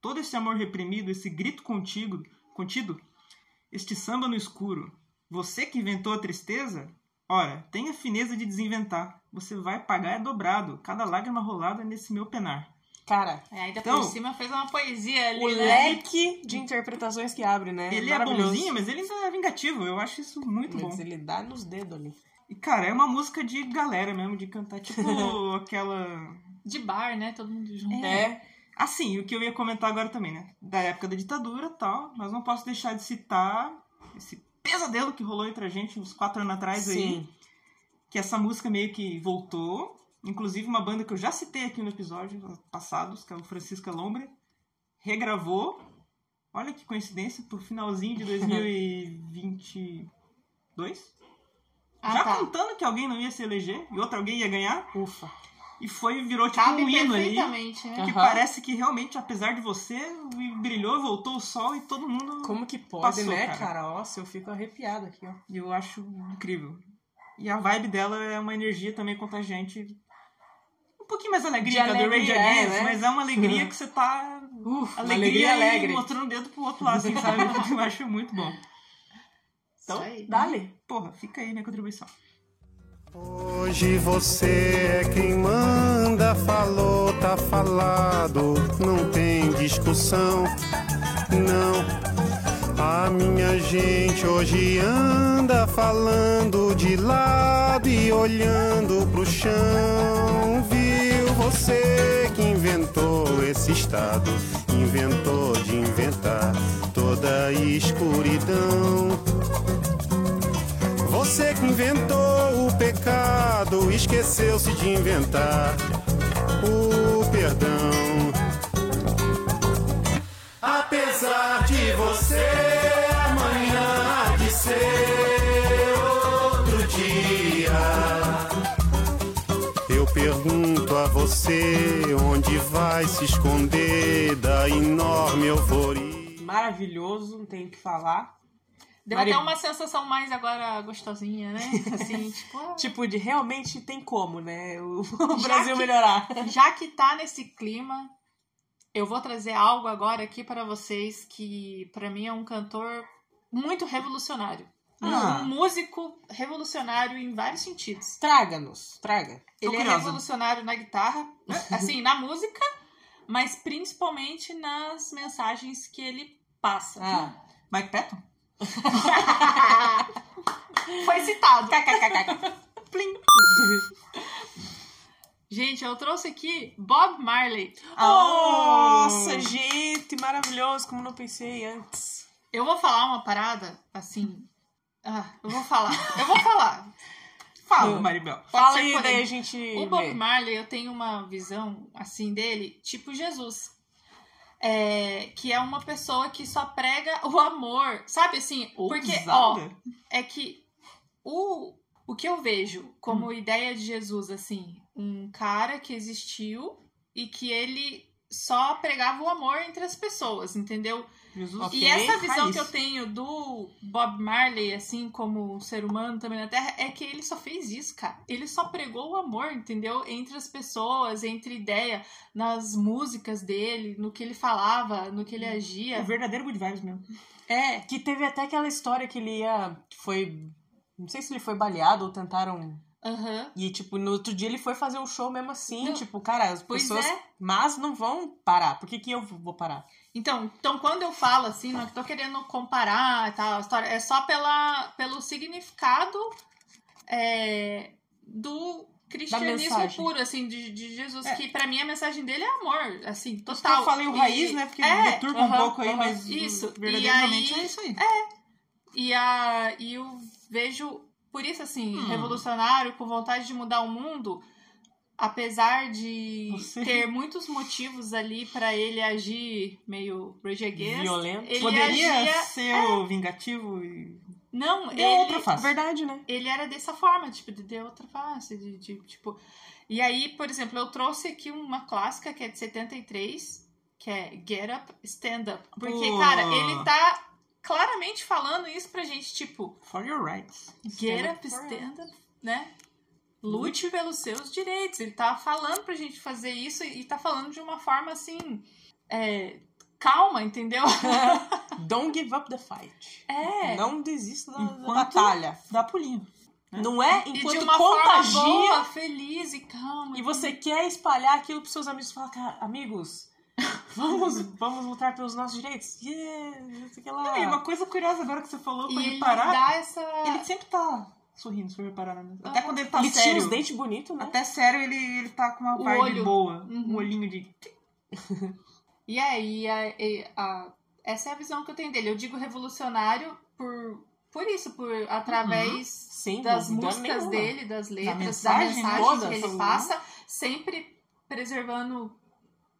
Speaker 4: Todo esse amor reprimido, esse grito contigo, contido, este samba no escuro. Você que inventou a tristeza? Ora, tenha fineza de desinventar. Você vai pagar é dobrado, cada lágrima rolada nesse meu penar.
Speaker 2: Cara,
Speaker 3: É, ainda
Speaker 4: Então,
Speaker 3: por cima fez uma poesia ali,
Speaker 2: o
Speaker 3: né?
Speaker 2: leque de interpretações que abre, né?
Speaker 4: ele é bonzinho, mas ele ainda é vingativo. Eu acho isso muito bom.
Speaker 2: Mas ele dá nos dedos ali.
Speaker 4: E, cara, é uma música de galera mesmo, de cantar, tipo aquela.
Speaker 3: De bar, né? Todo mundo junto.
Speaker 2: É.
Speaker 4: Assim, o que eu ia comentar agora também, né? Da época da ditadura e tal, mas não posso deixar de citar esse pesadelo que rolou entre a gente uns quatro anos atrás aí.
Speaker 2: Sim.
Speaker 4: Que essa música meio que voltou. Inclusive uma banda que eu já citei aqui no episódio passados, que é o Francisca Lombre, regravou. Olha que coincidência, pro finalzinho de 2022.
Speaker 3: Ah,
Speaker 4: já
Speaker 3: tá.
Speaker 4: contando que alguém não ia se eleger e outro alguém ia ganhar.
Speaker 2: Ufa.
Speaker 4: E foi virou tipo
Speaker 3: Cabe
Speaker 4: um hino ali.
Speaker 3: né?
Speaker 4: Que
Speaker 2: Aham.
Speaker 4: parece que realmente, apesar de você, brilhou, voltou o sol e todo mundo.
Speaker 2: Como que pode,
Speaker 4: Passou,
Speaker 2: né,
Speaker 4: cara.
Speaker 2: cara? Nossa, eu fico arrepiado aqui, ó.
Speaker 4: Eu acho incrível. E a vibe dela é uma energia também contagiante. Um pouquinho mais alegria que a do Rage
Speaker 2: alegria, é,
Speaker 4: Against,
Speaker 2: né?
Speaker 4: mas é uma alegria que você tá.
Speaker 2: Uf,
Speaker 4: Alegria,
Speaker 2: alegria alegre.
Speaker 4: mostrando o dedo pro outro lado, assim, sabe? eu acho muito bom.
Speaker 2: Então,
Speaker 3: aí.
Speaker 2: dale.
Speaker 4: Porra, fica aí minha contribuição.
Speaker 5: Hoje você é quem manda, falou, tá falado, não tem discussão, não. A minha gente hoje anda falando de lado e olhando pro chão. Você que inventou esse estado, inventou de inventar toda a escuridão. Você que inventou o pecado, esqueceu-se de inventar o perdão. Apesar de você, você onde vai se esconder da enorme euforia.
Speaker 2: Maravilhoso, não tenho o que falar.
Speaker 3: Deu
Speaker 2: Mari-
Speaker 3: até uma sensação mais agora gostosinha, né? Assim, tipo, ah,
Speaker 2: Tipo, de realmente tem como, né? O, o Brasil
Speaker 3: que-
Speaker 2: melhorar.
Speaker 3: já que tá nesse clima, eu vou trazer algo agora aqui para vocês que pra mim é um cantor muito revolucionário.
Speaker 4: Ah.
Speaker 3: Um músico revolucionário em vários sentidos.
Speaker 2: Traga-nos, traga.
Speaker 4: Tô
Speaker 3: Ele é
Speaker 4: curiosa.
Speaker 3: revolucionário na guitarra, assim, na música, mas principalmente nas mensagens que ele passa.
Speaker 2: Ah.
Speaker 4: Mike Patton?
Speaker 3: Foi citado.
Speaker 4: Plim!
Speaker 3: Gente, eu trouxe aqui Bob Marley.
Speaker 2: Nossa, gente, maravilhoso, como não pensei antes.
Speaker 3: Eu vou falar uma parada, assim. Ah, eu vou falar. Eu vou falar.
Speaker 4: Fala, Maribel.
Speaker 2: Fala aí, daí a gente.
Speaker 3: O Bob
Speaker 2: vê.
Speaker 3: Marley, eu tenho uma visão, assim, dele, tipo Jesus. É, que é uma pessoa que só prega o amor. Sabe assim? Porque, ó,
Speaker 4: Ousada.
Speaker 3: é que o, o que eu vejo como ideia de Jesus, assim, um cara que existiu e que ele só pregava o amor entre as pessoas, entendeu?
Speaker 4: Jesus.
Speaker 2: Ok.
Speaker 3: E essa visão
Speaker 4: raiz.
Speaker 3: que eu tenho do Bob Marley, assim, como ser humano também na Terra, é que ele só fez isso, cara. Ele só pregou o amor, entendeu? Entre as pessoas, entre ideia, nas músicas dele, no que ele falava, no que ele
Speaker 4: O
Speaker 3: agia.
Speaker 4: verdadeiro Good Vibes mesmo.
Speaker 3: É,
Speaker 2: Que teve até aquela história que ele ia. Foi. Não sei se ele foi baleado ou tentaram.
Speaker 3: Aham.
Speaker 2: E, tipo, no outro dia ele foi fazer o show mesmo assim.
Speaker 3: Não.
Speaker 2: Tipo, cara, as
Speaker 3: Pois
Speaker 2: pessoas.
Speaker 3: é.
Speaker 2: Mas não vão parar. Por que, que eu vou parar?
Speaker 3: Então, então, quando eu falo assim, não tô querendo comparar e tal, a história, é só pela, pelo significado é, do cristianismo puro, assim, de, de Jesus.
Speaker 4: É.
Speaker 3: Que pra mim a mensagem dele é amor, assim, total.
Speaker 4: eu falei o
Speaker 3: E-
Speaker 4: raiz, né? Porque
Speaker 3: é,
Speaker 4: deturpa um
Speaker 2: aham,
Speaker 4: pouco aí,
Speaker 2: aham.
Speaker 4: mas
Speaker 3: Isso.
Speaker 4: verdadeiramente
Speaker 3: E aí-
Speaker 4: é isso aí.
Speaker 3: E, a, e eu vejo, por isso, assim,
Speaker 4: Hum.
Speaker 3: revolucionário, com vontade de mudar o mundo, apesar de ter muitos motivos ali pra ele agir meio against,
Speaker 2: Violento.
Speaker 3: ele
Speaker 4: Poderia
Speaker 3: agia...
Speaker 4: ser o vingativo e.
Speaker 3: Não,
Speaker 4: Deu
Speaker 3: ele,
Speaker 4: outra face.
Speaker 2: Verdade, né?
Speaker 3: ele era dessa forma, tipo, de de outra face, de, de, tipo... E aí, por exemplo, eu trouxe aqui uma clássica que é de 73, que é Get Up, Stand Up. Porque,
Speaker 4: Pô.
Speaker 3: cara, ele tá claramente falando isso pra gente, tipo,
Speaker 4: For your rights.
Speaker 3: Get
Speaker 2: Stand
Speaker 3: up, stand up, né? Lute pelos seus direitos. Ele tá falando pra gente fazer isso e tá falando de uma forma assim. é, calma, entendeu?
Speaker 2: Don't give up the fight.
Speaker 3: É.
Speaker 2: Não desista da,
Speaker 4: Enquanto-
Speaker 2: batalha.
Speaker 4: Dá pulinho.
Speaker 2: Não é
Speaker 3: e
Speaker 2: enquanto
Speaker 3: de uma
Speaker 2: contagia
Speaker 3: forma boa, feliz e calma.
Speaker 2: e você quer espalhar aquilo pros seus amigos. Fala, cara, amigos, vamos, vamos lutar pelos nossos direitos. Yeah, não sei o que lá.
Speaker 4: E uma coisa curiosa agora que você falou,
Speaker 3: E
Speaker 4: pra
Speaker 3: ele
Speaker 4: reparar,
Speaker 3: dá essa.
Speaker 4: ele sempre tá sorrindo, se for reparar. Né? Até
Speaker 3: Ah.
Speaker 4: quando ele tá
Speaker 2: ele tinha
Speaker 4: sério.
Speaker 2: os dentes bonitos, né?
Speaker 4: Até sério, ele, ele tá com uma
Speaker 3: O
Speaker 4: vibe
Speaker 3: olho.
Speaker 4: boa.
Speaker 3: Uhum.
Speaker 4: Um olhinho de.
Speaker 3: E aí, a- e- a- essa é a visão que eu tenho dele. Eu digo revolucionário por, por isso, por através
Speaker 2: Sem
Speaker 3: das
Speaker 2: dúvida
Speaker 3: músicas
Speaker 2: nenhuma.
Speaker 3: dele, das letras, da
Speaker 4: mensagem
Speaker 3: mensagem,
Speaker 2: toda,
Speaker 3: que ele
Speaker 2: uhum.
Speaker 3: passa, sempre preservando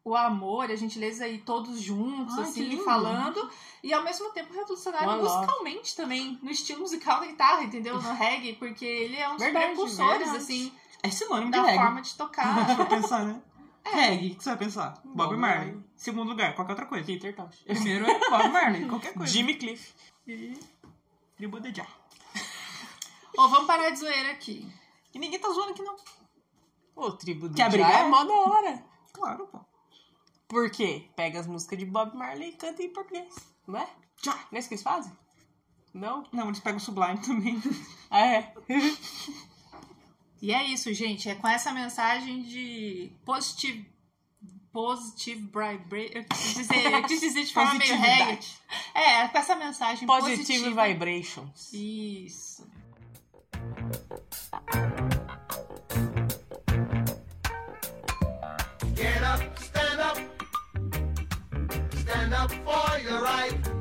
Speaker 3: o amor, a gentileza e todos juntos,
Speaker 4: Ai,
Speaker 3: assim, falando. E ao mesmo tempo revolucionário
Speaker 2: love.
Speaker 3: musicalmente também, no estilo musical da guitarra, entendeu? No reggae, porque ele é um dos precursores, assim,
Speaker 4: É sinônimo de
Speaker 3: da
Speaker 4: reggae.
Speaker 3: forma de tocar.
Speaker 4: For pensar, né? Reggae, o que você vai pensar? Bob,
Speaker 2: Bob
Speaker 4: Marley.
Speaker 2: Marley.
Speaker 4: Segundo lugar, qualquer outra coisa.
Speaker 2: Peter Tosh.
Speaker 4: Primeiro é Bob Marley, qualquer coisa.
Speaker 2: Jimmy Cliff.
Speaker 4: E Tribo de Já.
Speaker 3: Ô, vamos parar de zoeira aqui.
Speaker 4: E ninguém tá zoando aqui, não.
Speaker 2: Ô, tribo Já
Speaker 4: brigar?
Speaker 2: é mó da hora.
Speaker 4: Claro, pô.
Speaker 2: Por quê? Pega as músicas de Bob Marley e canta em português. Não é?
Speaker 4: Já.
Speaker 2: Não é isso que eles fazem? Não?
Speaker 4: Não, eles pegam o Sublime também.
Speaker 2: Ah, é.
Speaker 3: E é isso, gente. É com essa mensagem de positive, positive vibration. Eu quis dizer, eu quis dizer de forma meio reggae. É, é com essa mensagem
Speaker 2: Positive
Speaker 3: positiva.
Speaker 2: Vibrations.
Speaker 3: Isso.
Speaker 6: Get up. For your right.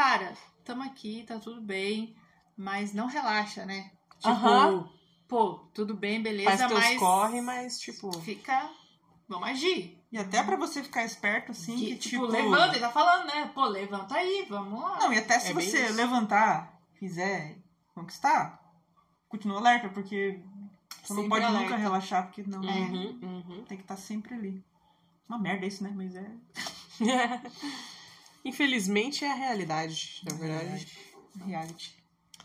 Speaker 3: Cara, tamo aqui, tá tudo bem, mas não relaxa, né? Tipo,
Speaker 2: Aham.
Speaker 3: pô, tudo bem, beleza,
Speaker 2: Faz
Speaker 3: mas
Speaker 2: corre, mas tipo...
Speaker 3: fica. Vamos agir.
Speaker 4: E até pra você ficar esperto, assim,
Speaker 3: Que,
Speaker 4: que,
Speaker 3: tipo,
Speaker 4: tipo...
Speaker 3: levanta, ele tá falando, né? Pô, levanta aí, vamos lá.
Speaker 4: Não, e até se
Speaker 2: É
Speaker 4: você levantar, quiser conquistar, continua alerta, porque você não pode
Speaker 3: alerta.
Speaker 4: nunca relaxar, porque não...
Speaker 2: Uhum, uhum.
Speaker 4: Tem que estar sempre ali. Uma merda isso, né? Mas é...
Speaker 2: Infelizmente é a realidade, na verdade.
Speaker 4: Reality.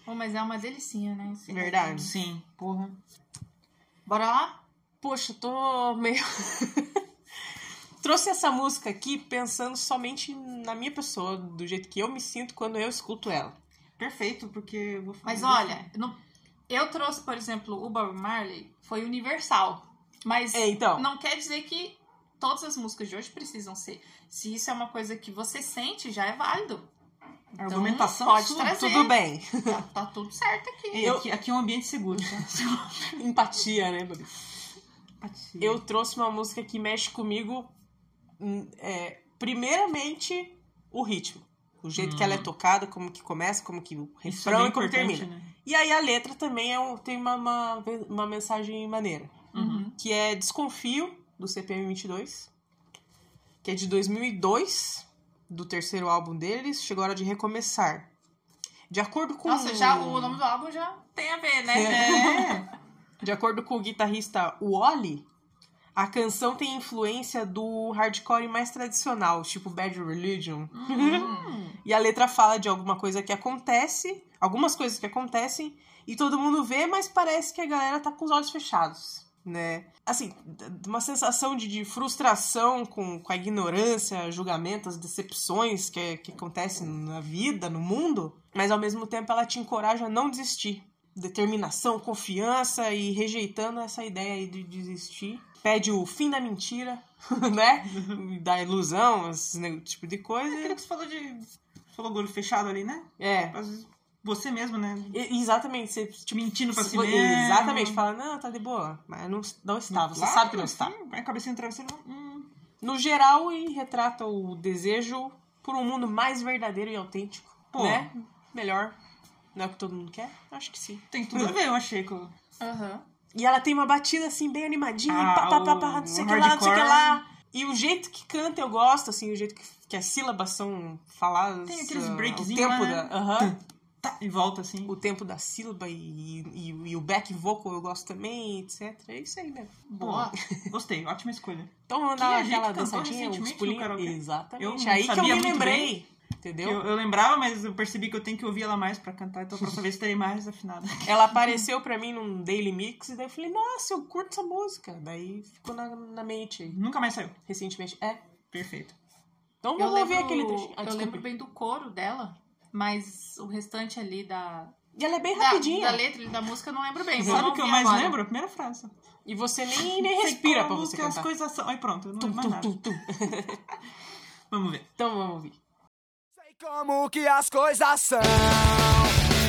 Speaker 3: Pô, mas é uma delicinha, né? Esse
Speaker 2: Verdade.
Speaker 4: Sim, porra.
Speaker 3: Bora lá?
Speaker 2: Poxa, eu tô meio. Trouxe essa música aqui pensando somente na minha pessoa, do jeito que eu me sinto quando eu escuto ela.
Speaker 4: Perfeito, porque eu vou falar
Speaker 3: Mas
Speaker 4: disso.
Speaker 3: olha, não- eu trouxe, por exemplo, o Bob Marley, foi universal. Mas
Speaker 2: É, então.
Speaker 3: não quer dizer que todas as músicas de hoje precisam ser. Se isso é uma coisa que você sente, já é válido.
Speaker 4: Argumentação
Speaker 3: pode
Speaker 4: sua.
Speaker 3: trazer.
Speaker 2: Tudo bem.
Speaker 3: Tá, tá tudo certo aqui.
Speaker 2: Eu-
Speaker 4: aqui, aqui é um ambiente seguro, tá?
Speaker 2: Empatia, né, Babi? Eu trouxe uma música que mexe comigo, hum, é, primeiramente, o ritmo. O jeito que ela é tocada, como que começa, como que o
Speaker 4: Hum. É
Speaker 2: refrão
Speaker 4: bem
Speaker 2: e como termina.
Speaker 4: né?
Speaker 2: E aí a letra também é um- tem uma, uma, uma mensagem maneira.
Speaker 3: Uhum.
Speaker 2: que é Desconfio, do CPM 22, que é de 2002, do terceiro álbum deles, Chegou a Hora de Recomeçar. De acordo com
Speaker 3: Nossa, já o nome do álbum já tem a ver, né?
Speaker 4: É.
Speaker 2: De acordo com o guitarrista Wally, a canção tem influência do hardcore mais tradicional, tipo Bad Religion. e a letra fala de alguma coisa que acontece, algumas coisas que acontecem, e todo mundo vê, mas parece que a galera tá com os olhos fechados, né? Assim, uma sensação de, de frustração com, com a ignorância, julgamento, as decepções que, que acontecem na vida, no mundo, mas ao mesmo tempo ela te encoraja a não desistir determinação, confiança e rejeitando essa ideia aí de desistir. Pede o fim da mentira, né? Da ilusão, esse tipo de coisa.
Speaker 4: Aquilo que você falou de. Falou olho fechado ali, né?
Speaker 2: É.
Speaker 4: Às vezes você mesmo, né?
Speaker 2: E- Exatamente, você tipo,
Speaker 4: Mentindo pra si mesmo.
Speaker 2: Exatamente, fala, não, tá de boa. Mas não, não está, você
Speaker 4: Lá,
Speaker 2: sabe que não está.
Speaker 4: Vai a cabecinha no travesseiro. Hum,
Speaker 2: No geral, e retrata o desejo por um mundo mais verdadeiro e autêntico.
Speaker 4: Pô.
Speaker 2: Né? Melhor. Não é o que todo mundo quer? Acho que sim.
Speaker 4: tem tudo a ver, eu achei. Com...
Speaker 3: Aham.
Speaker 2: E ela tem uma batida assim, bem animadinha,
Speaker 4: Ah,
Speaker 2: pá, pá, pá, pá, não sei o que lá, não sei o que lá. E o jeito que canta eu gosto, assim, o jeito que, que as sílabas são faladas.
Speaker 4: Tem aqueles breakzinhos
Speaker 2: O tempo
Speaker 4: né?
Speaker 2: da. aham.
Speaker 4: Tá, e volta assim.
Speaker 2: o tempo da sílaba e, e, e o back vocal eu gosto também, etc. É isso aí mesmo.
Speaker 3: Boa.
Speaker 4: Gostei, ótima escolha.
Speaker 2: Então vamos
Speaker 4: Que
Speaker 2: dar
Speaker 4: a gente
Speaker 2: aquela dançadinha, uns pulinhos. Exatamente.
Speaker 4: Eu
Speaker 2: aí que eu me lembrei. Entendeu?
Speaker 4: Eu, eu lembrava, mas eu percebi que eu tenho que ouvir ela mais pra cantar, então a próxima vez terei mais afinada.
Speaker 2: Ela apareceu pra mim num Daily Mix e daí eu falei, nossa, eu curto essa música. Daí ficou na, na mente
Speaker 4: Nunca mais saiu.
Speaker 2: recentemente. É.
Speaker 4: Perfeito.
Speaker 2: Então
Speaker 3: Eu
Speaker 2: vamos
Speaker 3: lembro,
Speaker 2: ouvir aquele trechinho. Ah,
Speaker 3: eu
Speaker 2: desculpa.
Speaker 3: lembro bem do coro dela, mas o restante ali da,
Speaker 2: E ela é bem
Speaker 3: da,
Speaker 2: rapidinha.
Speaker 3: da letra e da música eu não lembro bem.
Speaker 4: Sabe o que eu mais
Speaker 3: agora.
Speaker 4: lembro? A primeira frase.
Speaker 2: E você nem, nem respira pra
Speaker 4: como
Speaker 2: você
Speaker 4: que as
Speaker 2: cantar.
Speaker 4: coisas são. Aí pronto, eu não
Speaker 2: Tum,
Speaker 4: mais
Speaker 2: tum,
Speaker 4: nada.
Speaker 2: tum, tum.
Speaker 4: Vamos ver.
Speaker 2: Então vamos ouvir.
Speaker 7: Sei como que as coisas são,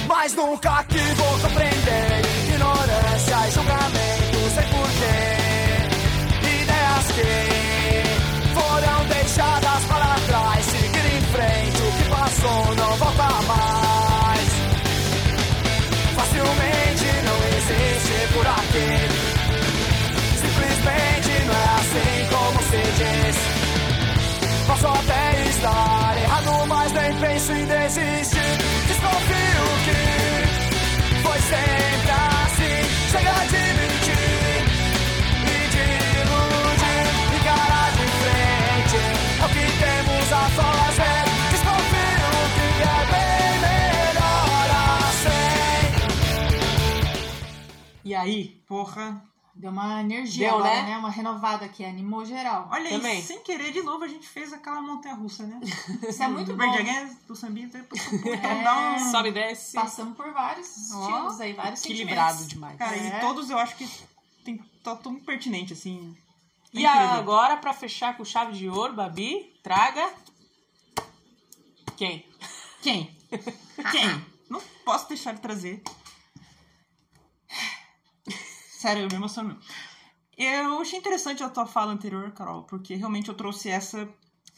Speaker 7: mas nunca que vou compreender ignorância e julgamento sem porquê. Ideias que foram deixadas para volta mais. Facilmente não existe por aqui. Simplesmente não é assim como se diz. Posso até estar errado, mas nem penso em desistir. Desconfio que foi sempre
Speaker 2: aí?
Speaker 4: Porra.
Speaker 3: Deu uma energia
Speaker 2: Deu,
Speaker 3: agora,
Speaker 2: né?
Speaker 3: né? Uma renovada aqui, animou geral.
Speaker 4: Olha
Speaker 2: Também.
Speaker 4: aí, sem querer, de novo a gente fez aquela montanha russa, né?
Speaker 3: Isso é muito bom.
Speaker 4: Again, do sambinha. Então
Speaker 3: É.
Speaker 4: dá um...
Speaker 2: Sobe e desce.
Speaker 3: Passamos por vários estilos aí, vários
Speaker 2: Equilibrado demais.
Speaker 4: Cara,
Speaker 3: É.
Speaker 4: e todos eu acho que tem, tá tudo muito pertinente, assim.
Speaker 2: E
Speaker 4: Incrível.
Speaker 2: agora, pra fechar com chave de ouro, Babi, traga. Quem?
Speaker 4: Quem? Quem? Não posso deixar de trazer. Sério, eu me emociono. Eu achei interessante a tua fala anterior, Carol, porque realmente eu trouxe essa.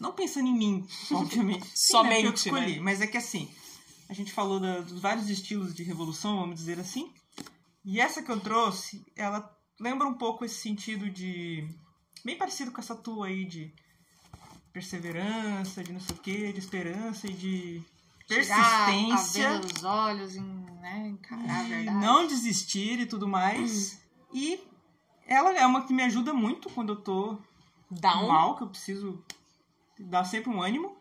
Speaker 4: Não pensando em mim, obviamente. Sim, né,
Speaker 2: Somente,
Speaker 4: porque eu escolhi.
Speaker 2: né?
Speaker 4: Mas é que assim, a gente falou da- dos vários estilos de revolução, vamos dizer assim. E essa que eu trouxe, ela lembra um pouco esse sentido de. Bem parecido com essa tua aí de perseverança, de não sei o quê, de esperança e de persistência.
Speaker 3: A ver os olhos, em, né, encarar a
Speaker 4: E
Speaker 3: verdade.
Speaker 4: não desistir e tudo mais. E ela é uma que me ajuda muito quando eu tô
Speaker 2: um.
Speaker 4: mal, que eu preciso dar sempre um ânimo.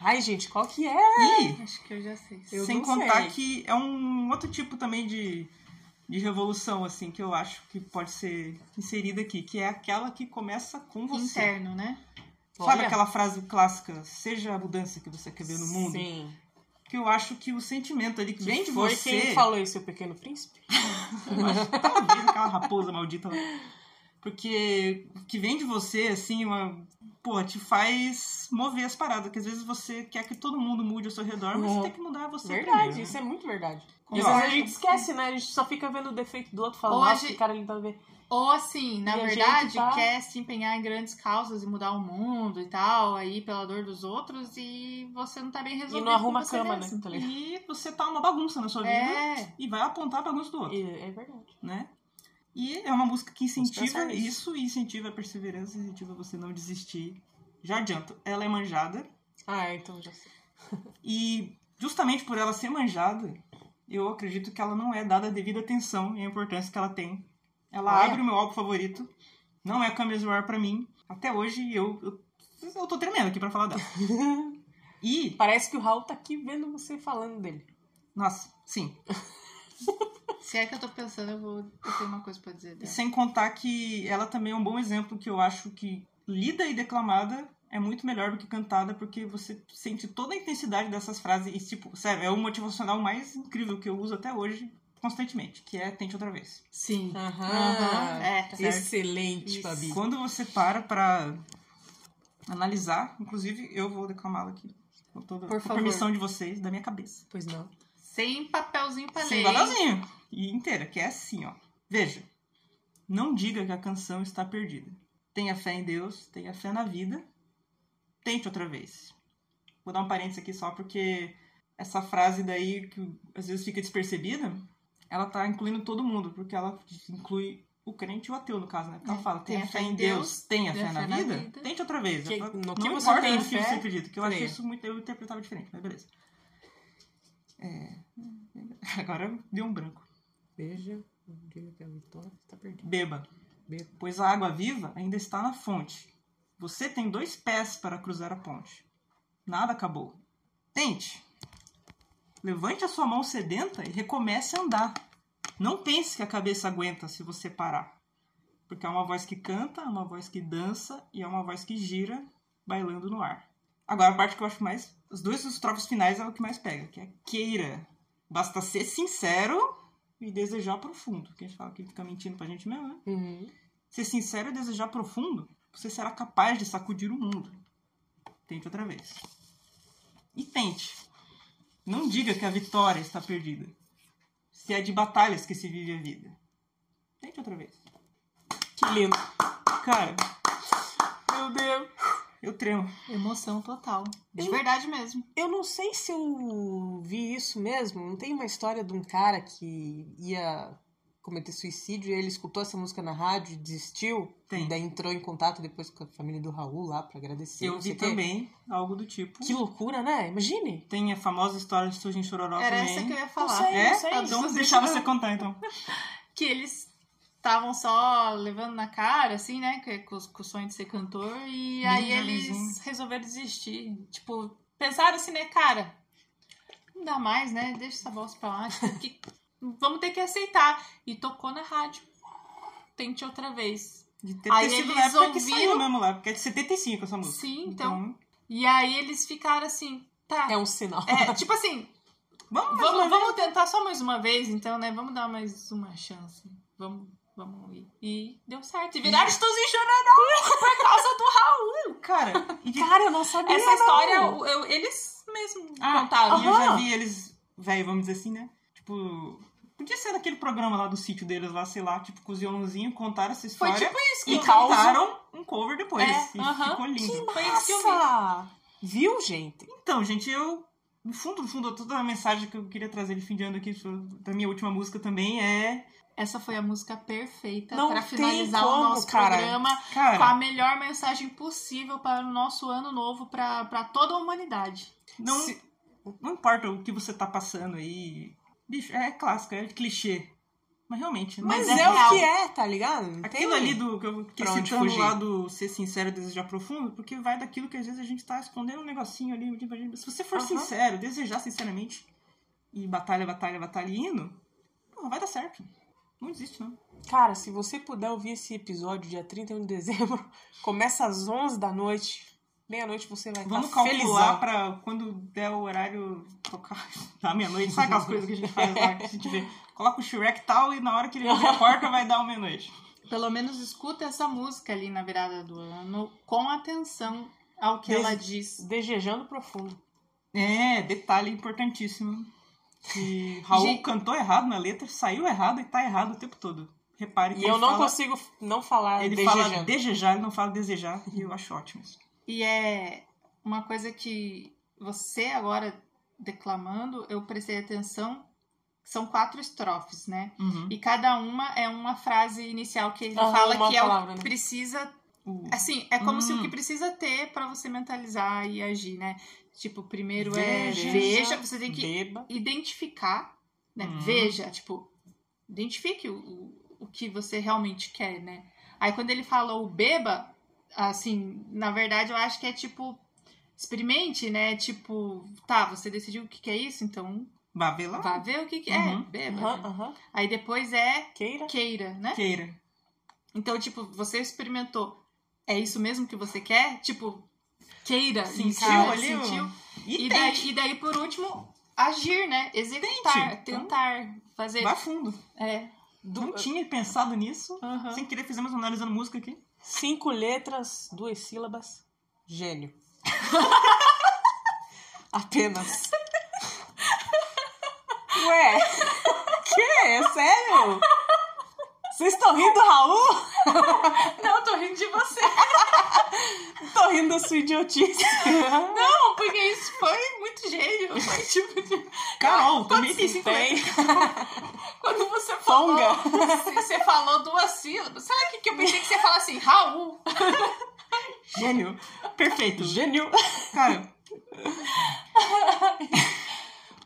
Speaker 2: Ai, gente, qual que é?
Speaker 4: E
Speaker 3: Acho que eu já sei.
Speaker 2: Eu
Speaker 4: sem
Speaker 2: não
Speaker 4: contar
Speaker 2: sei.
Speaker 4: que é um outro tipo também de, de revolução, assim, que eu acho que pode ser inserida aqui, que é aquela que começa com você.
Speaker 3: Interno, né?
Speaker 4: Sabe
Speaker 2: Olha.
Speaker 4: aquela frase clássica, seja a mudança que você quer ver no mundo?
Speaker 2: Sim.
Speaker 4: Que eu acho que o sentimento ali que vem de
Speaker 2: Foi
Speaker 4: você.
Speaker 2: quem falou isso, o Pequeno Príncipe?
Speaker 4: Talvez aquela raposa maldita lá. Porque que vem de você, assim, uma. Pô, te faz mover as paradas. Que às vezes você quer que todo mundo mude ao seu redor, mas
Speaker 2: Uhum.
Speaker 4: você tem que mudar você
Speaker 2: Verdade,
Speaker 4: primeiro. né?
Speaker 2: isso é muito verdade. E às vezes a gente esquece, né? A gente só fica vendo o defeito do outro, falando,
Speaker 3: Ou a
Speaker 2: nossa,
Speaker 3: gente-
Speaker 2: que cara ele tá vendo.
Speaker 3: Ou assim, na
Speaker 2: E
Speaker 3: verdade,
Speaker 2: tá-
Speaker 3: quer se empenhar em grandes causas e mudar o mundo e tal, aí pela dor dos outros, e você não tá bem
Speaker 2: E
Speaker 3: resolvido.
Speaker 2: não arruma a cama, né? Tá?
Speaker 4: E você tá uma bagunça na sua vida
Speaker 3: É.
Speaker 4: e vai apontar a bagunça do outro,
Speaker 2: E- É verdade.
Speaker 4: né? E é uma música que incentiva isso, e incentiva a perseverança, incentiva você não desistir. Já adianto, ela é manjada
Speaker 2: Ah, então já sei.
Speaker 4: e justamente por ela ser manjada, eu acredito que ela não é dada a devida atenção e a importância que ela tem. Ela
Speaker 2: Olha.
Speaker 4: abre o meu álbum favorito. Não é You Are pra mim. Até hoje eu, eu, eu tô tremendo aqui pra falar dela. E,
Speaker 2: Parece que o Raul tá aqui vendo você falando dele.
Speaker 4: nossa, sim.
Speaker 3: Se é que eu tô pensando, eu vou eu tenho uma coisa pra dizer dela.
Speaker 4: sem contar que ela também é um bom exemplo que eu acho que lida e declamada é muito melhor do que cantada, porque você sente toda a intensidade dessas frases e, tipo, sério, é o motivacional mais incrível que eu uso até hoje, constantemente, que é Tente Outra Vez.
Speaker 3: Sim.
Speaker 2: Aham.
Speaker 3: Aham, é,
Speaker 4: certo.
Speaker 2: Excelente. Fabi.
Speaker 4: Quando você para pra analisar, inclusive eu vou declamá-la aqui, com toda
Speaker 3: Por
Speaker 4: com
Speaker 3: favor.
Speaker 4: permissão de vocês, da minha cabeça.
Speaker 2: Pois não.
Speaker 3: Sem papelzinho pra
Speaker 4: Sem
Speaker 3: ler.
Speaker 4: badalzinho. E inteira, que é assim, ó. Veja. Não diga que a canção está perdida. Tenha fé em Deus, tenha fé na vida. Tente outra vez. Vou dar um parênteses aqui só porque essa frase daí, que às vezes fica despercebida, ela tá incluindo todo mundo, porque ela inclui o crente e o ateu, no caso, né? Porque ela
Speaker 3: É,
Speaker 4: fala, tenha fé em Deus, tenha fé na vida, tente outra vez.
Speaker 2: Que- no
Speaker 4: não
Speaker 2: que você
Speaker 4: importa
Speaker 2: tem
Speaker 4: no que
Speaker 2: fé,
Speaker 4: você acredita, que eu acho isso muito, eu interpretava diferente, mas beleza. É, Agora deu um branco.
Speaker 2: Veja, não diga que a vitória está perdida.
Speaker 4: Beba,
Speaker 2: Beba.
Speaker 4: pois a água viva ainda está na fonte. Você tem dois pés para cruzar a ponte. Nada acabou. Tente. Levante a sua mão sedenta e recomece a andar. Não pense que a cabeça aguenta se você parar. Porque é uma voz que canta, é uma voz que dança e é uma voz que gira, bailando no ar. Agora, a parte que eu acho mais. Os dois estrofes finais é o que mais pega, que é queira. Basta ser sincero e desejar profundo. Que a gente fala que fica mentindo pra gente mesmo, né?
Speaker 2: Uhum.
Speaker 4: Ser sincero e desejar profundo, você será capaz de sacudir o mundo. Tente outra vez. E tente. Não diga que a vitória está perdida. Se é de batalhas que se vive a vida. Tente outra vez.
Speaker 2: Que lindo.
Speaker 4: Cara,
Speaker 2: Meu Deus.
Speaker 4: eu tremo.
Speaker 3: Emoção total. De
Speaker 2: Eu-
Speaker 3: verdade mesmo.
Speaker 2: Eu não sei se eu vi isso mesmo. Não tem uma história de um cara que ia cometer suicídio e ele escutou essa música na rádio e desistiu?
Speaker 4: Tem.
Speaker 2: E daí entrou em contato depois com a família do Raul lá pra agradecer.
Speaker 4: Eu vi
Speaker 2: quê.
Speaker 4: também algo do tipo.
Speaker 2: Que loucura, né? Imagine.
Speaker 4: Tem a famosa história de Surgem Chororó
Speaker 3: Era
Speaker 4: também.
Speaker 3: essa que eu ia
Speaker 2: Não
Speaker 3: falar.
Speaker 2: sei,
Speaker 4: É?
Speaker 2: não sei.
Speaker 4: Então deixar você contar então.
Speaker 3: que eles estavam só levando na cara, assim, né? Que- Com, os- com o sonho de ser cantor. E
Speaker 4: Bem
Speaker 3: aí eles resolveram desistir. Tipo, pensaram assim, né, cara? Não dá mais, né? Deixa essa bosta pra lá. Tipo, que- vamos ter que aceitar. E tocou na rádio. Tente outra vez.
Speaker 4: De ter,
Speaker 3: Aí
Speaker 4: sido
Speaker 3: eles
Speaker 4: na época que
Speaker 3: ouviram-
Speaker 4: saiu mesmo lá, porque é de 75 essa música.
Speaker 3: Sim, então. E aí eles ficaram assim, tá.
Speaker 2: É um sinal.
Speaker 3: É, tipo assim,
Speaker 4: Vamos,
Speaker 3: vamos, vamos tentar só mais uma vez, então, né? Vamos dar mais uma chance. Vamos, vamos ir. E deu certo. E viraram Estãozinho chorando por causa do Raul.
Speaker 4: Cara, e
Speaker 2: Cara, eu não sabia.
Speaker 3: Essa história, eu- eu- eles mesmos
Speaker 4: Ah,
Speaker 3: contaram.
Speaker 4: E eu já vi eles, velho, vamos dizer assim, né? Tipo, podia ser naquele programa lá do sítio deles lá, sei lá, tipo, com os violãozinhos, contaram essa
Speaker 3: Foi
Speaker 4: história.
Speaker 3: tipo isso.
Speaker 4: e
Speaker 3: que-
Speaker 4: cantaram um cover depois.
Speaker 3: É,
Speaker 4: e
Speaker 3: aham.
Speaker 4: ficou lindo.
Speaker 3: Foi isso que eu vi.
Speaker 2: Nossa! Viu, gente?
Speaker 4: Então, gente, eu. No fundo, no fundo, toda a mensagem que eu queria trazer de fim de ano aqui, da minha última música também é.
Speaker 3: Essa foi a música perfeita para finalizar
Speaker 2: como,
Speaker 3: o nosso
Speaker 2: cara.
Speaker 3: programa com a
Speaker 4: Cara,
Speaker 3: melhor mensagem possível para o nosso ano novo, para para toda a humanidade.
Speaker 4: não,
Speaker 2: Se-
Speaker 4: não importa o que você tá passando aí. Bicho, é clássico, é clichê. Mas realmente, não
Speaker 2: Mas
Speaker 3: é
Speaker 2: é, o que é, tá ligado? Não
Speaker 4: Aquilo
Speaker 2: tem-
Speaker 4: ali do que eu
Speaker 2: onde
Speaker 4: citando
Speaker 2: fugir.
Speaker 4: lá do ser sincero e desejar profundo, porque vai daquilo que às vezes a gente tá escondendo um negocinho ali. tipo, Se você for sincero, desejar sinceramente, e batalha, batalha, batalha e indo, pô, vai dar certo. Não existe, não.
Speaker 2: Cara, se você puder ouvir esse episódio dia 31 de dezembro, começa às 11 da noite. Meia-noite você vai
Speaker 4: Vamos
Speaker 2: estar
Speaker 4: calcular
Speaker 2: felizão.
Speaker 4: pra quando der o horário tocar da meia-noite. Sabe aquelas coisas que a gente faz lá, que a gente vê? Coloca o Shrek tal e na hora que ele abrir a porta vai dar uma meia-noite.
Speaker 3: Pelo menos escuta essa música ali na virada do ano com atenção ao que
Speaker 2: Des-
Speaker 3: ela diz.
Speaker 2: Desejando profundo.
Speaker 4: É, detalhe importantíssimo. Que Raul
Speaker 3: Gente-
Speaker 4: cantou errado na letra, saiu errado e tá errado o tempo todo. Repare que
Speaker 2: E
Speaker 4: ele
Speaker 2: eu não
Speaker 4: fala,
Speaker 2: consigo não falar
Speaker 4: Ele
Speaker 2: desejando.
Speaker 4: fala desejar, ele não fala desejar, e eu acho ótimo isso.
Speaker 3: E é uma coisa que você agora declamando, eu prestei atenção. São quatro estrofes, né?
Speaker 4: Uhum.
Speaker 3: E cada uma é uma frase inicial que ele fala que é o que
Speaker 2: né?
Speaker 3: precisa Assim, é como se o
Speaker 4: Hum.
Speaker 3: que precisa ter pra você mentalizar e agir, né? Tipo, primeiro é
Speaker 2: Veja.
Speaker 3: veja, você tem que
Speaker 2: Beba.
Speaker 3: identificar, né?
Speaker 4: Hum.
Speaker 3: Veja, tipo, identifique o, o, que você realmente quer, né? Aí quando ele falou o beba, assim, na verdade eu acho que é tipo, experimente, né? Tipo, tá, você decidiu o que, que é isso, então
Speaker 4: Vá ver lá.
Speaker 3: vá ver o que, que é,
Speaker 4: Uhum.
Speaker 3: beba.
Speaker 2: Aham,
Speaker 3: né?
Speaker 2: aham.
Speaker 3: Aí depois é
Speaker 2: Queira.
Speaker 3: queira, né?
Speaker 4: Queira.
Speaker 3: Então, tipo, você experimentou, é isso mesmo que você quer? Tipo, queira,
Speaker 4: Sentiu ali
Speaker 3: sentiu.
Speaker 4: E,
Speaker 3: E daí, e daí, por último, agir, né? Executar,
Speaker 4: Tente. Então,
Speaker 3: tentar, fazer.
Speaker 4: Vai fundo.
Speaker 3: É.
Speaker 4: Não tinha pensado nisso. Sem querer, fizemos uma analisando música aqui.
Speaker 2: Cinco letras, duas sílabas. Gênio. Apenas. Ué, que? É sério? Vocês estão rindo, Raul?
Speaker 3: Não, eu tô rindo de você.
Speaker 2: Tô rindo da sua idiotice.
Speaker 3: Não, porque isso foi muito gênio. Foi tipo.
Speaker 4: Carol, também tem.
Speaker 3: Quando você falou.
Speaker 2: Tonga.
Speaker 3: Você falou duas sílabas. Sabe o que, que eu pensei que você ia falar assim? Raul.
Speaker 4: Gênio. Perfeito.
Speaker 2: Gênio.
Speaker 4: Cara,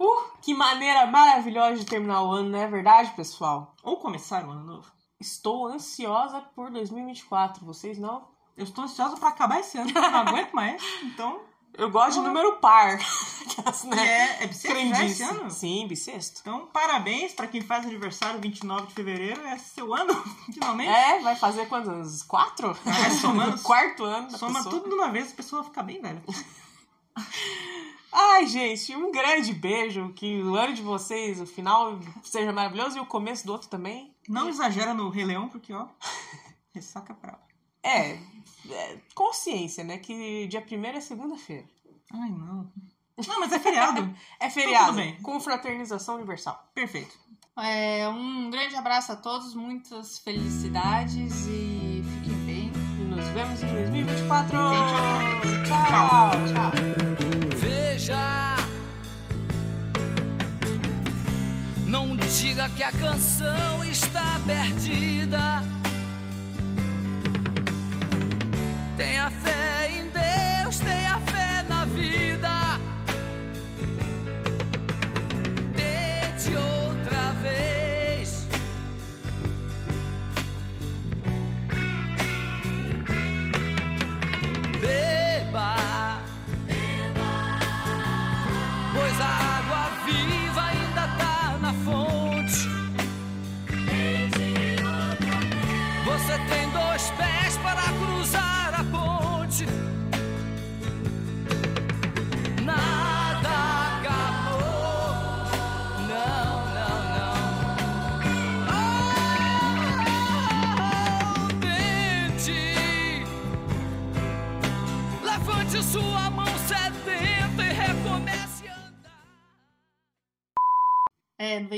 Speaker 2: Uh, que maneira maravilhosa de terminar o ano, não é verdade, pessoal?
Speaker 4: ou começar o ano novo.
Speaker 2: Estou ansiosa por 2024. Vocês não?
Speaker 4: Eu estou ansiosa pra acabar esse ano. Não aguento mais. Então.
Speaker 2: Eu gosto de número par. Aquelas, né?
Speaker 4: é, é bissexto esse ano?
Speaker 2: Sim, bissexto.
Speaker 4: Então, parabéns pra quem faz aniversário 29 de fevereiro. É seu ano, finalmente.
Speaker 2: É, vai fazer quantos anos? Quatro?
Speaker 4: Vai somando.
Speaker 2: Quarto ano
Speaker 4: Soma
Speaker 2: pessoa.
Speaker 4: tudo de uma vez, a pessoa fica bem velha.
Speaker 2: Ai, gente, um grande beijo. Que o ano de vocês, o final seja maravilhoso e o começo do outro também.
Speaker 4: Não exagera no Rei Leão, porque, ó, ressaca brava.
Speaker 2: É, é, consciência, né? Que dia 1 é segunda-feira.
Speaker 4: Ai, não. Não, mas é feriado.
Speaker 2: É feriado.
Speaker 4: tudo bem.
Speaker 2: Com fraternização universal.
Speaker 4: Perfeito.
Speaker 3: É, um grande abraço a todos, muitas felicidades e fiquem bem.
Speaker 2: E nos vemos em 2024.
Speaker 3: Gente,
Speaker 2: Tchau. Tchau.
Speaker 8: Veja, não diga que a canção está perdida. Tenha fé em Deus, tenha fé na vida.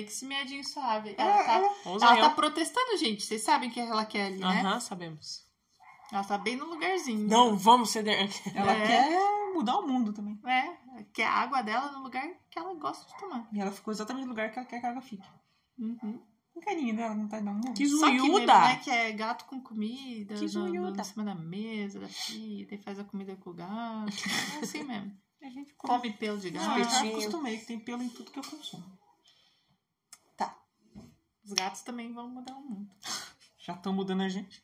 Speaker 3: É, com esse medinho suave.
Speaker 4: É,
Speaker 3: Ela tá,
Speaker 2: Vamos
Speaker 3: ela tá protestando, gente. Vocês sabem o que ela quer ali, né?
Speaker 2: Aham, sabemos.
Speaker 3: Ela tá bem no lugarzinho.
Speaker 2: Não vamos ceder.
Speaker 4: Ela
Speaker 3: É.
Speaker 4: quer mudar o mundo também.
Speaker 3: É, que a água dela no lugar que ela gosta de tomar.
Speaker 4: E ela ficou exatamente no lugar que ela quer que a água fique.
Speaker 3: Uhum.
Speaker 4: O carinho dela não tá dando um
Speaker 2: Que
Speaker 3: Só que mesmo,
Speaker 2: zoiuda.
Speaker 3: né, que é gato com comida,
Speaker 2: Que
Speaker 3: no, no,
Speaker 2: zoiuda.
Speaker 3: em cima da mesa, da filha, e faz a comida com o gato. É assim mesmo.
Speaker 4: A gente come.
Speaker 3: Come pelo de
Speaker 4: Não, eu
Speaker 3: gato.
Speaker 4: já acostumei que tem pelo em tudo que eu consumo.
Speaker 3: Os gatos também vão mudar o mundo.
Speaker 4: Já estão mudando a gente.